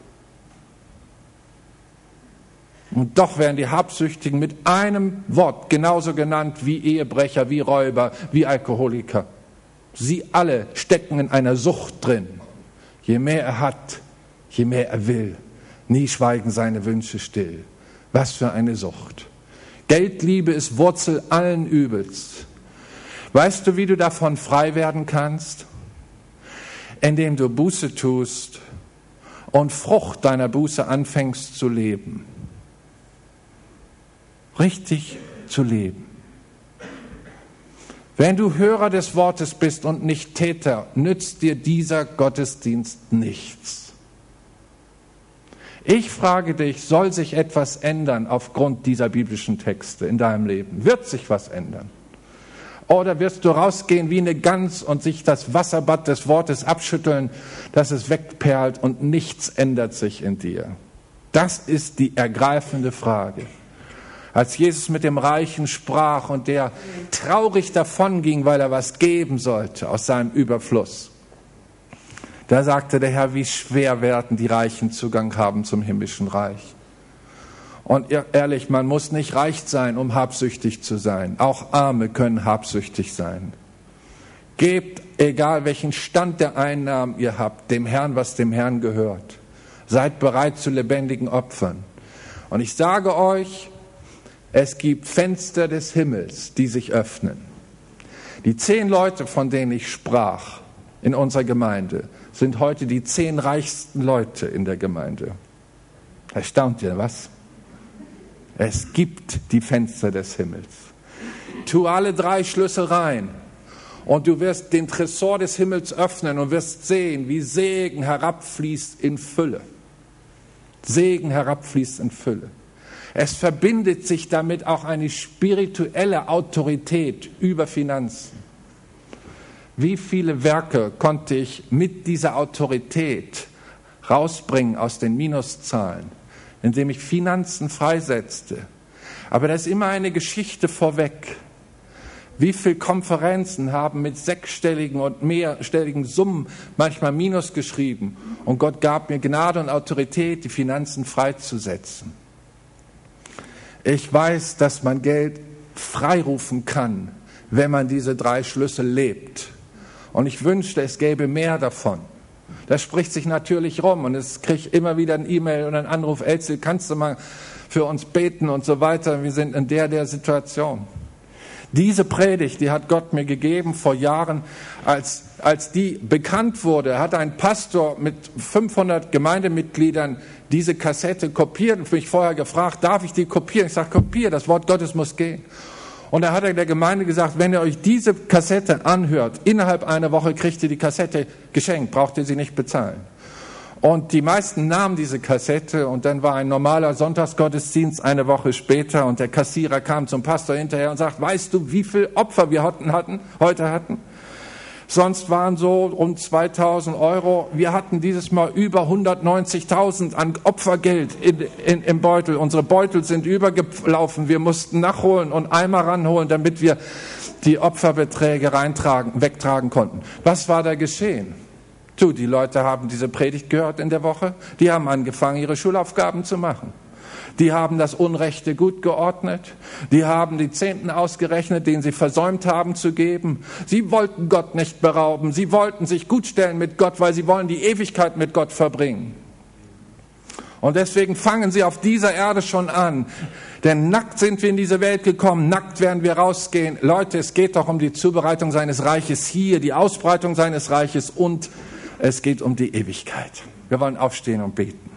Und doch werden die Habsüchtigen mit einem Wort genauso genannt wie Ehebrecher, wie Räuber, wie Alkoholiker. Sie alle stecken in einer Sucht drin. Je mehr er hat, je mehr er will. Nie schweigen seine Wünsche still. Was für eine Sucht. Geldliebe ist Wurzel allen Übels. Weißt du, wie du davon frei werden kannst? Indem du Buße tust und Frucht deiner Buße anfängst zu leben. Richtig zu leben. Wenn du Hörer des Wortes bist und nicht Täter, nützt dir dieser Gottesdienst nichts. Ich frage dich, soll sich etwas ändern aufgrund dieser biblischen Texte in deinem Leben? Wird sich was ändern? Oder wirst du rausgehen wie eine Gans und sich das Wasserbad des Wortes abschütteln, dass es wegperlt und nichts ändert sich in dir? Das ist die ergreifende Frage. Als Jesus mit dem Reichen sprach und der traurig davonging, weil er was geben sollte aus seinem Überfluss, da sagte der Herr, wie schwer werden die Reichen Zugang haben zum himmlischen Reich. Und ehrlich, man muss nicht reich sein, um habsüchtig zu sein. Auch Arme können habsüchtig sein. Gebt, egal welchen Stand der Einnahmen ihr habt, dem Herrn, was dem Herrn gehört. Seid bereit zu lebendigen Opfern. Und ich sage euch, es gibt Fenster des Himmels, die sich öffnen. Die zehn Leute, von denen ich sprach in unserer Gemeinde, sind heute die zehn reichsten Leute in der Gemeinde. Erstaunt ihr was? Es gibt die Fenster des Himmels. Tu alle drei Schlüssel rein und du wirst den Tresor des Himmels öffnen und wirst sehen, wie Segen herabfließt in Fülle. Segen herabfließt in Fülle. Es verbindet sich damit auch eine spirituelle Autorität über Finanzen. Wie viele Werke konnte ich mit dieser Autorität rausbringen aus den Minuszahlen, indem ich Finanzen freisetzte? Aber da ist immer eine Geschichte vorweg. Wie viele Konferenzen haben mit sechsstelligen und mehrstelligen Summen manchmal Minus geschrieben und Gott gab mir Gnade und Autorität, die Finanzen freizusetzen. Ich weiß, dass man Geld freirufen kann, wenn man diese drei Schlüssel lebt. Und ich wünschte, es gäbe mehr davon. Das spricht sich natürlich rum und es kriegt immer wieder ein E-Mail und ein Anruf, Elzel, kannst du mal für uns beten und so weiter. Wir sind in der, der Situation. Diese Predigt, die hat Gott mir gegeben vor Jahren, als, als die bekannt wurde, hat ein Pastor mit 500 Gemeindemitgliedern diese Kassette kopiert und mich vorher gefragt, darf ich die kopieren? Ich sage, kopier, das Wort Gottes muss gehen. Und da hat er der Gemeinde gesagt, wenn ihr euch diese Kassette anhört, innerhalb einer Woche kriegt ihr die Kassette geschenkt, braucht ihr sie nicht bezahlen. Und die meisten nahmen diese Kassette und dann war ein normaler Sonntagsgottesdienst eine Woche später und der Kassierer kam zum Pastor hinterher und sagt, weißt du, wie viel Opfer wir hatten, heute hatten? Sonst waren so rund 2000 Euro. Wir hatten dieses Mal über 190.000 an Opfergeld in, in, im Beutel. Unsere Beutel sind übergelaufen. Wir mussten nachholen und einmal ranholen, damit wir die Opferbeträge reintragen, wegtragen konnten. Was war da geschehen? Du, die Leute haben diese Predigt gehört in der Woche. Die haben angefangen, ihre Schulaufgaben zu machen. Die haben das Unrechte gut geordnet. Die haben die Zehnten ausgerechnet, den sie versäumt haben zu geben. Sie wollten Gott nicht berauben. Sie wollten sich gut stellen mit Gott, weil sie wollen die Ewigkeit mit Gott verbringen. Und deswegen fangen sie auf dieser Erde schon an. Denn nackt sind wir in diese Welt gekommen, nackt werden wir rausgehen. Leute, es geht doch um die Zubereitung seines Reiches hier, die Ausbreitung seines Reiches und es geht um die Ewigkeit. Wir wollen aufstehen und beten.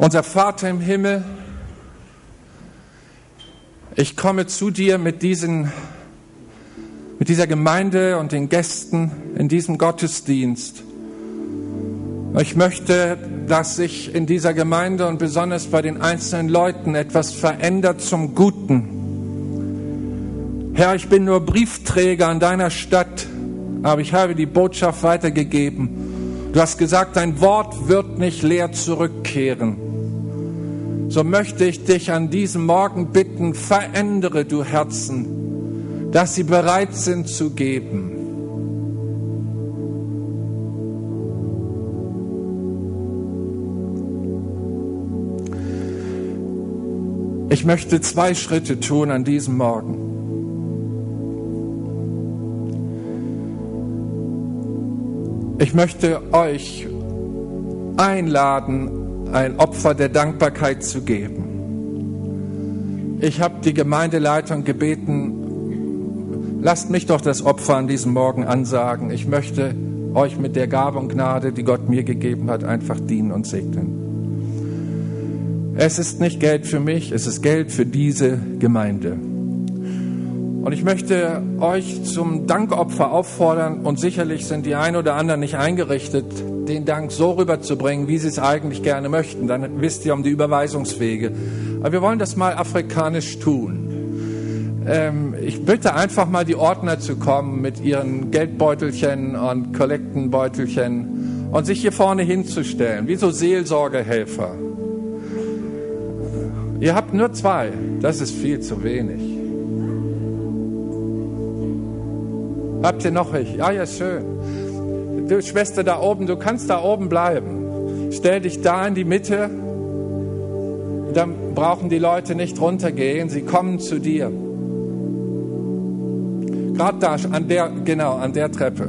Unser Vater im Himmel, ich komme zu dir mit, diesen, mit dieser Gemeinde und den Gästen in diesem Gottesdienst. Ich möchte, dass sich in dieser Gemeinde und besonders bei den einzelnen Leuten etwas verändert zum Guten. Herr, ich bin nur Briefträger an deiner Stadt, aber ich habe die Botschaft weitergegeben. Du hast gesagt, dein Wort wird nicht leer zurückkehren. So möchte ich dich an diesem Morgen bitten, verändere du Herzen, dass sie bereit sind zu geben. Ich möchte zwei Schritte tun an diesem Morgen. Ich möchte euch einladen, ein Opfer der Dankbarkeit zu geben. Ich habe die Gemeindeleitung gebeten, lasst mich doch das Opfer an diesem Morgen ansagen. Ich möchte euch mit der Gabe und Gnade, die Gott mir gegeben hat, einfach dienen und segnen. Es ist nicht Geld für mich, es ist Geld für diese Gemeinde. Und ich möchte euch zum Dankopfer auffordern, und sicherlich sind die ein oder anderen nicht eingerichtet, den Dank so rüberzubringen, wie sie es eigentlich gerne möchten. Dann wisst ihr um die Überweisungswege. Aber wir wollen das mal afrikanisch tun. Ähm, ich bitte einfach mal die Ordner zu kommen mit ihren Geldbeutelchen und Kollektenbeutelchen und sich hier vorne hinzustellen, wie so Seelsorgehelfer. Ihr habt nur zwei. Das ist viel zu wenig. Habt ihr noch welche? Ja, ja, schön. Du Schwester da oben, du kannst da oben bleiben. Stell dich da in die Mitte. Dann brauchen die Leute nicht runtergehen. Sie kommen zu dir. Gerade da, an der, genau, an der Treppe.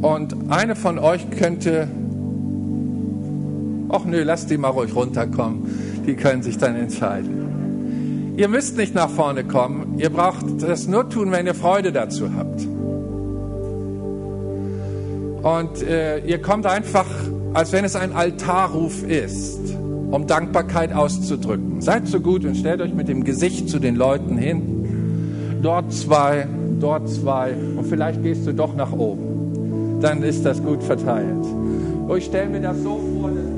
Und eine von euch könnte, ach nö, lass die mal ruhig runterkommen die können sich dann entscheiden. Ihr müsst nicht nach vorne kommen, ihr braucht das nur tun, wenn ihr Freude dazu habt. Und äh, ihr kommt einfach, als wenn es ein Altarruf ist, um Dankbarkeit auszudrücken. Seid so gut und stellt euch mit dem Gesicht zu den Leuten hin. Dort zwei, dort zwei und vielleicht gehst du doch nach oben. Dann ist das gut verteilt. Und ich stelle mir das so vor, dass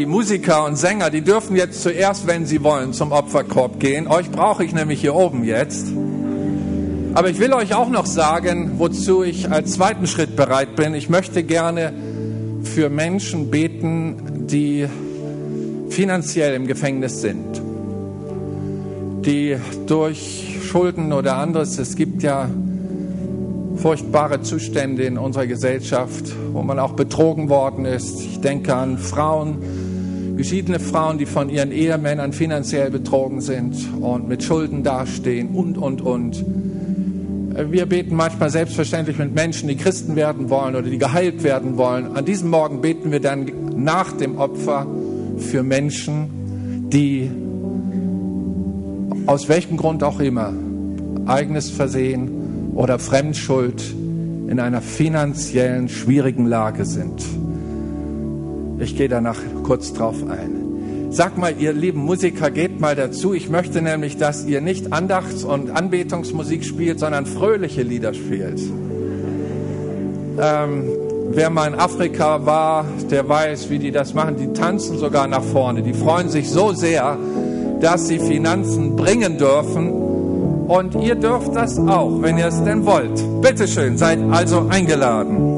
die Musiker und Sänger, die dürfen jetzt zuerst, wenn sie wollen, zum Opferkorb gehen. Euch brauche ich nämlich hier oben jetzt. Aber ich will euch auch noch sagen, wozu ich als zweiten Schritt bereit bin. Ich möchte gerne für Menschen beten, die finanziell im Gefängnis sind, die durch Schulden oder anderes, es gibt ja furchtbare Zustände in unserer Gesellschaft, wo man auch betrogen worden ist. Ich denke an Frauen, geschiedene Frauen, die von ihren Ehemännern finanziell betrogen sind und mit Schulden dastehen und, und, und. Wir beten manchmal selbstverständlich mit Menschen, die Christen werden wollen oder die geheilt werden wollen. An diesem Morgen beten wir dann nach dem Opfer für Menschen, die aus welchem Grund auch immer, eigenes Versehen oder Fremdschuld, in einer finanziellen schwierigen Lage sind. Ich gehe danach kurz drauf ein. Sag mal, ihr lieben Musiker, geht mal dazu. Ich möchte nämlich, dass ihr nicht Andachts- und Anbetungsmusik spielt, sondern fröhliche Lieder spielt. Ähm, wer mal in Afrika war, der weiß, wie die das machen. Die tanzen sogar nach vorne. Die freuen sich so sehr, dass sie Finanzen bringen dürfen. Und ihr dürft das auch, wenn ihr es denn wollt. Bitteschön, seid also eingeladen.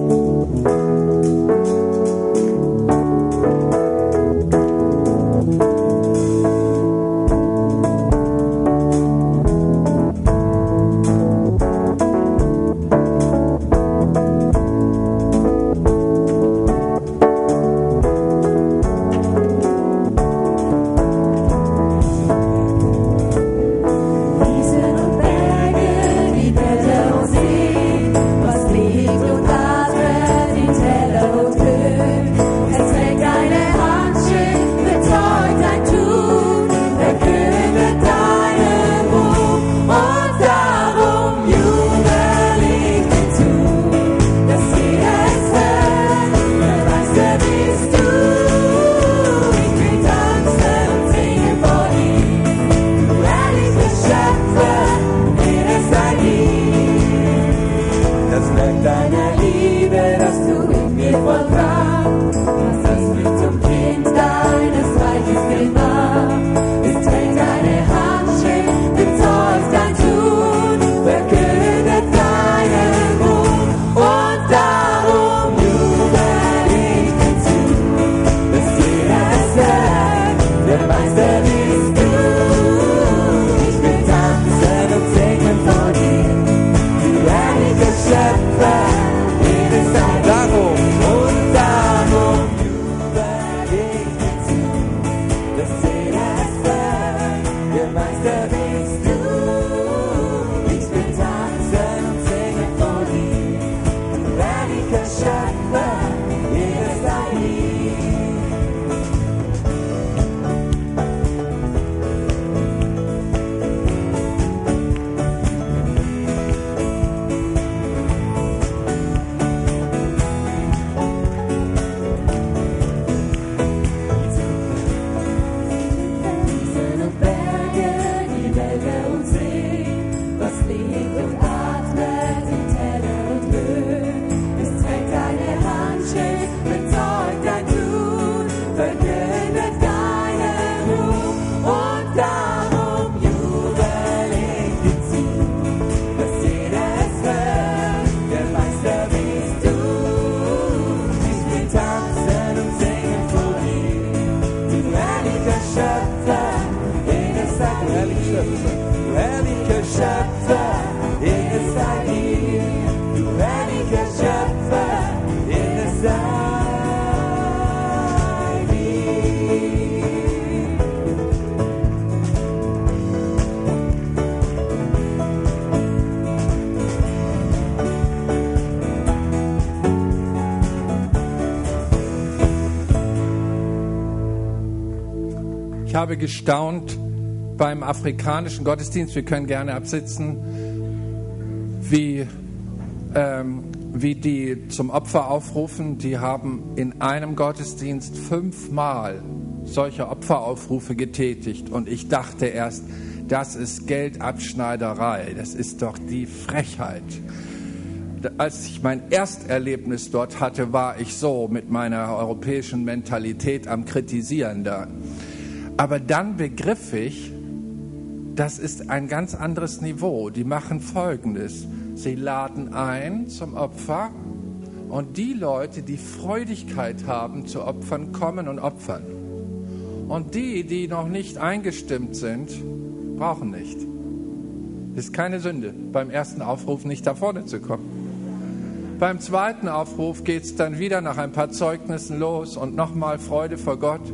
Habe gestaunt beim afrikanischen Gottesdienst, wir können gerne absitzen, wie, ähm, wie die zum Opfer aufrufen. Die haben in einem Gottesdienst fünfmal solche Opferaufrufe getätigt. Und ich dachte erst, das ist Geldabschneiderei, das ist doch die Frechheit. Als ich mein Ersterlebnis dort hatte, war ich so mit meiner europäischen Mentalität am Kritisieren da. Aber dann begriff ich, das ist ein ganz anderes Niveau. Die machen Folgendes. Sie laden ein zum Opfer und die Leute, die Freudigkeit haben zu opfern, kommen und opfern. Und die, die noch nicht eingestimmt sind, brauchen nicht. Ist keine Sünde, beim ersten Aufruf nicht da vorne zu kommen. Beim zweiten Aufruf geht es dann wieder nach ein paar Zeugnissen los und nochmal Freude vor Gott.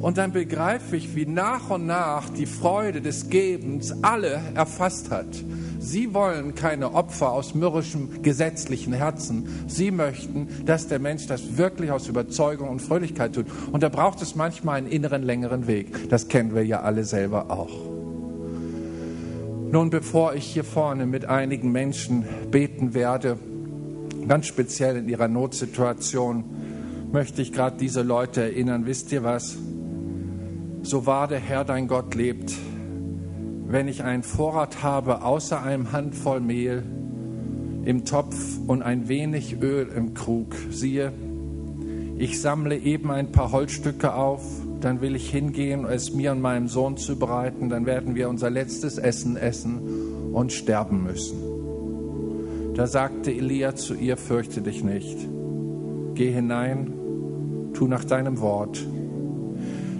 Und dann begreife ich, wie nach und nach die Freude des Gebens alle erfasst hat. Sie wollen keine Opfer aus mürrischem gesetzlichen Herzen. Sie möchten, dass der Mensch das wirklich aus Überzeugung und Fröhlichkeit tut. Und da braucht es manchmal einen inneren, längeren Weg. Das kennen wir ja alle selber auch. Nun, bevor ich hier vorne mit einigen Menschen beten werde, ganz speziell in ihrer Notsituation, möchte ich gerade diese Leute erinnern. Wisst ihr was? So wahr der Herr dein Gott lebt, wenn ich einen Vorrat habe außer einem Handvoll Mehl im Topf und ein wenig Öl im Krug, siehe, ich sammle eben ein paar Holzstücke auf, dann will ich hingehen, es mir und meinem Sohn zu bereiten, dann werden wir unser letztes Essen essen und sterben müssen. Da sagte Elia zu ihr, fürchte dich nicht, geh hinein, tu nach deinem Wort.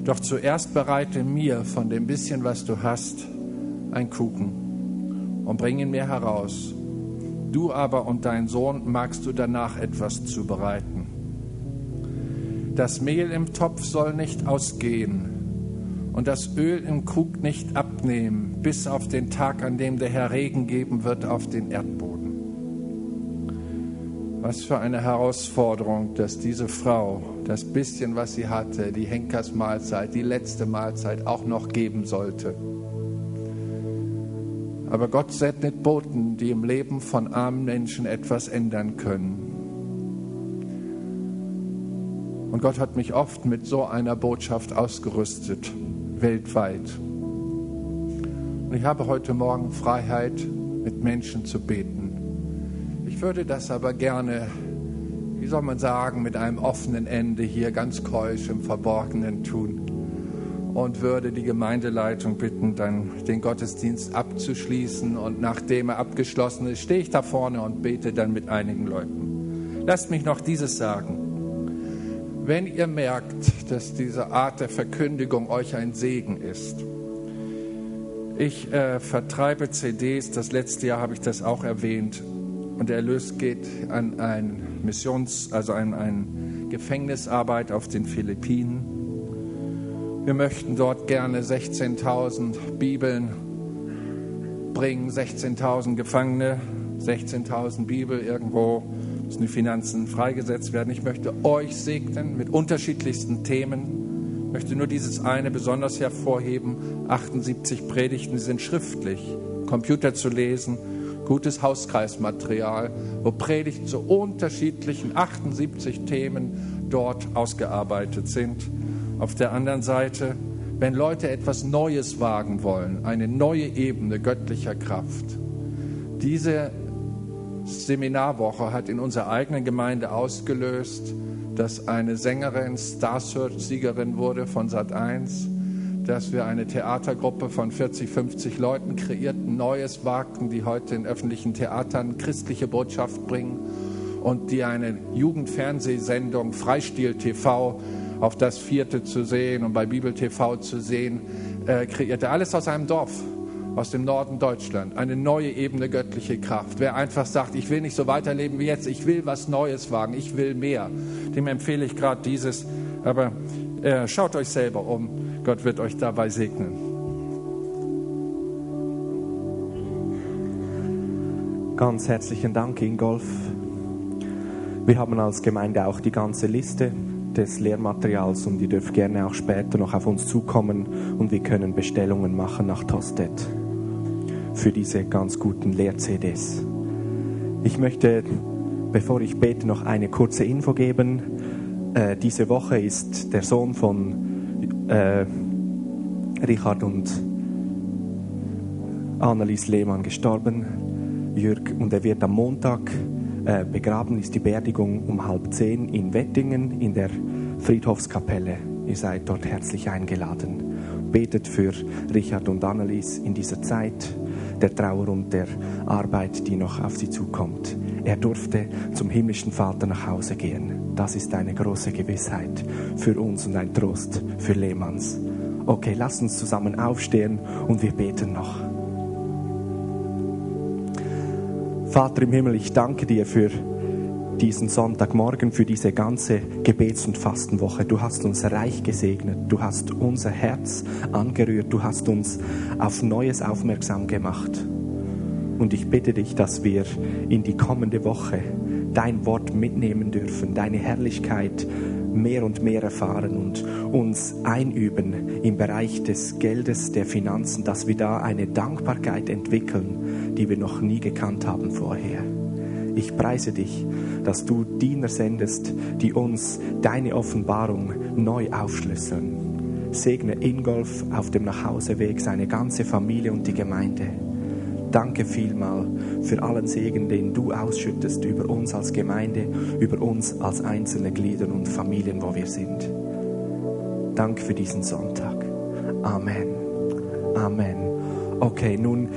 Doch zuerst bereite mir von dem bisschen, was du hast, ein Kuchen und bring ihn mir heraus. Du aber und dein Sohn magst du danach etwas zubereiten. Das Mehl im Topf soll nicht ausgehen und das Öl im Krug nicht abnehmen, bis auf den Tag, an dem der Herr Regen geben wird auf den Erdboden. Was für eine Herausforderung, dass diese Frau das bisschen, was sie hatte, die Henkersmahlzeit, die letzte Mahlzeit auch noch geben sollte. Aber Gott sendet Boten, die im Leben von armen Menschen etwas ändern können. Und Gott hat mich oft mit so einer Botschaft ausgerüstet, weltweit. Und ich habe heute Morgen Freiheit, mit Menschen zu beten. Ich würde das aber gerne, wie soll man sagen, mit einem offenen Ende hier ganz keusch im Verborgenen tun und würde die Gemeindeleitung bitten, dann den Gottesdienst abzuschließen. Und nachdem er abgeschlossen ist, stehe ich da vorne und bete dann mit einigen Leuten. Lasst mich noch dieses sagen. Wenn ihr merkt, dass diese Art der Verkündigung euch ein Segen ist, ich äh, vertreibe CDs, das letzte Jahr habe ich das auch erwähnt, und der Erlös geht an ein Missions-, also an eine Gefängnisarbeit auf den Philippinen. Wir möchten dort gerne 16.000 Bibeln bringen, 16.000 Gefangene, 16.000 Bibel irgendwo müssen die Finanzen freigesetzt werden. Ich möchte euch segnen mit unterschiedlichsten Themen. Ich möchte nur dieses eine besonders hervorheben. 78 Predigten die sind schriftlich, Computer zu lesen, gutes Hauskreismaterial, wo Predigten zu unterschiedlichen 78 Themen dort ausgearbeitet sind. Auf der anderen Seite, wenn Leute etwas Neues wagen wollen, eine neue Ebene göttlicher Kraft, diese Seminarwoche hat in unserer eigenen Gemeinde ausgelöst, dass eine Sängerin Star Search-Siegerin wurde von Sat 1, dass wir eine Theatergruppe von 40, 50 Leuten kreierten, Neues wagten, die heute in öffentlichen Theatern christliche Botschaft bringen und die eine Jugendfernsehsendung Freistil TV auf das vierte zu sehen und bei Bibel TV zu sehen, äh, kreierte. Alles aus einem Dorf aus dem Norden Deutschland, eine neue Ebene göttliche Kraft. Wer einfach sagt, ich will nicht so weiterleben wie jetzt, ich will was Neues wagen, ich will mehr, dem empfehle ich gerade dieses. Aber äh, schaut euch selber um, Gott wird euch dabei segnen. Ganz herzlichen Dank, Ingolf. Wir haben als Gemeinde auch die ganze Liste des Lehrmaterials und ihr dürft gerne auch später noch auf uns zukommen und wir können Bestellungen machen nach Tosted für diese ganz guten Lehr-CDs. Ich möchte, bevor ich bete, noch eine kurze Info geben. Äh, diese Woche ist der Sohn von äh, Richard und Annelies Lehmann gestorben, Jürg, und er wird am Montag äh, begraben, ist die Beerdigung um halb zehn in Wettingen in der Friedhofskapelle. Ihr seid dort herzlich eingeladen. Betet für Richard und Annelies in dieser Zeit der Trauer und der Arbeit, die noch auf sie zukommt. Er durfte zum himmlischen Vater nach Hause gehen. Das ist eine große Gewissheit für uns und ein Trost für Lehmanns. Okay, lass uns zusammen aufstehen und wir beten noch. Vater im Himmel, ich danke dir für diesen Sonntagmorgen, für diese ganze Gebets- und Fastenwoche. Du hast uns reich gesegnet. Du hast unser Herz angerührt. Du hast uns auf Neues aufmerksam gemacht. Und ich bitte dich, dass wir in die kommende Woche dein Wort mitnehmen dürfen, deine Herrlichkeit mehr und mehr erfahren und uns einüben im Bereich des Geldes, der Finanzen, dass wir da eine Dankbarkeit entwickeln, die wir noch nie gekannt haben vorher. Ich preise dich, dass du Diener sendest, die uns deine Offenbarung neu aufschlüsseln. Segne Ingolf auf dem Nachhauseweg, seine ganze Familie und die Gemeinde. Danke vielmal für allen Segen, den du ausschüttest über uns als Gemeinde, über uns als einzelne Glieder und Familien, wo wir sind. Danke für diesen Sonntag. Amen. Amen. Okay, nun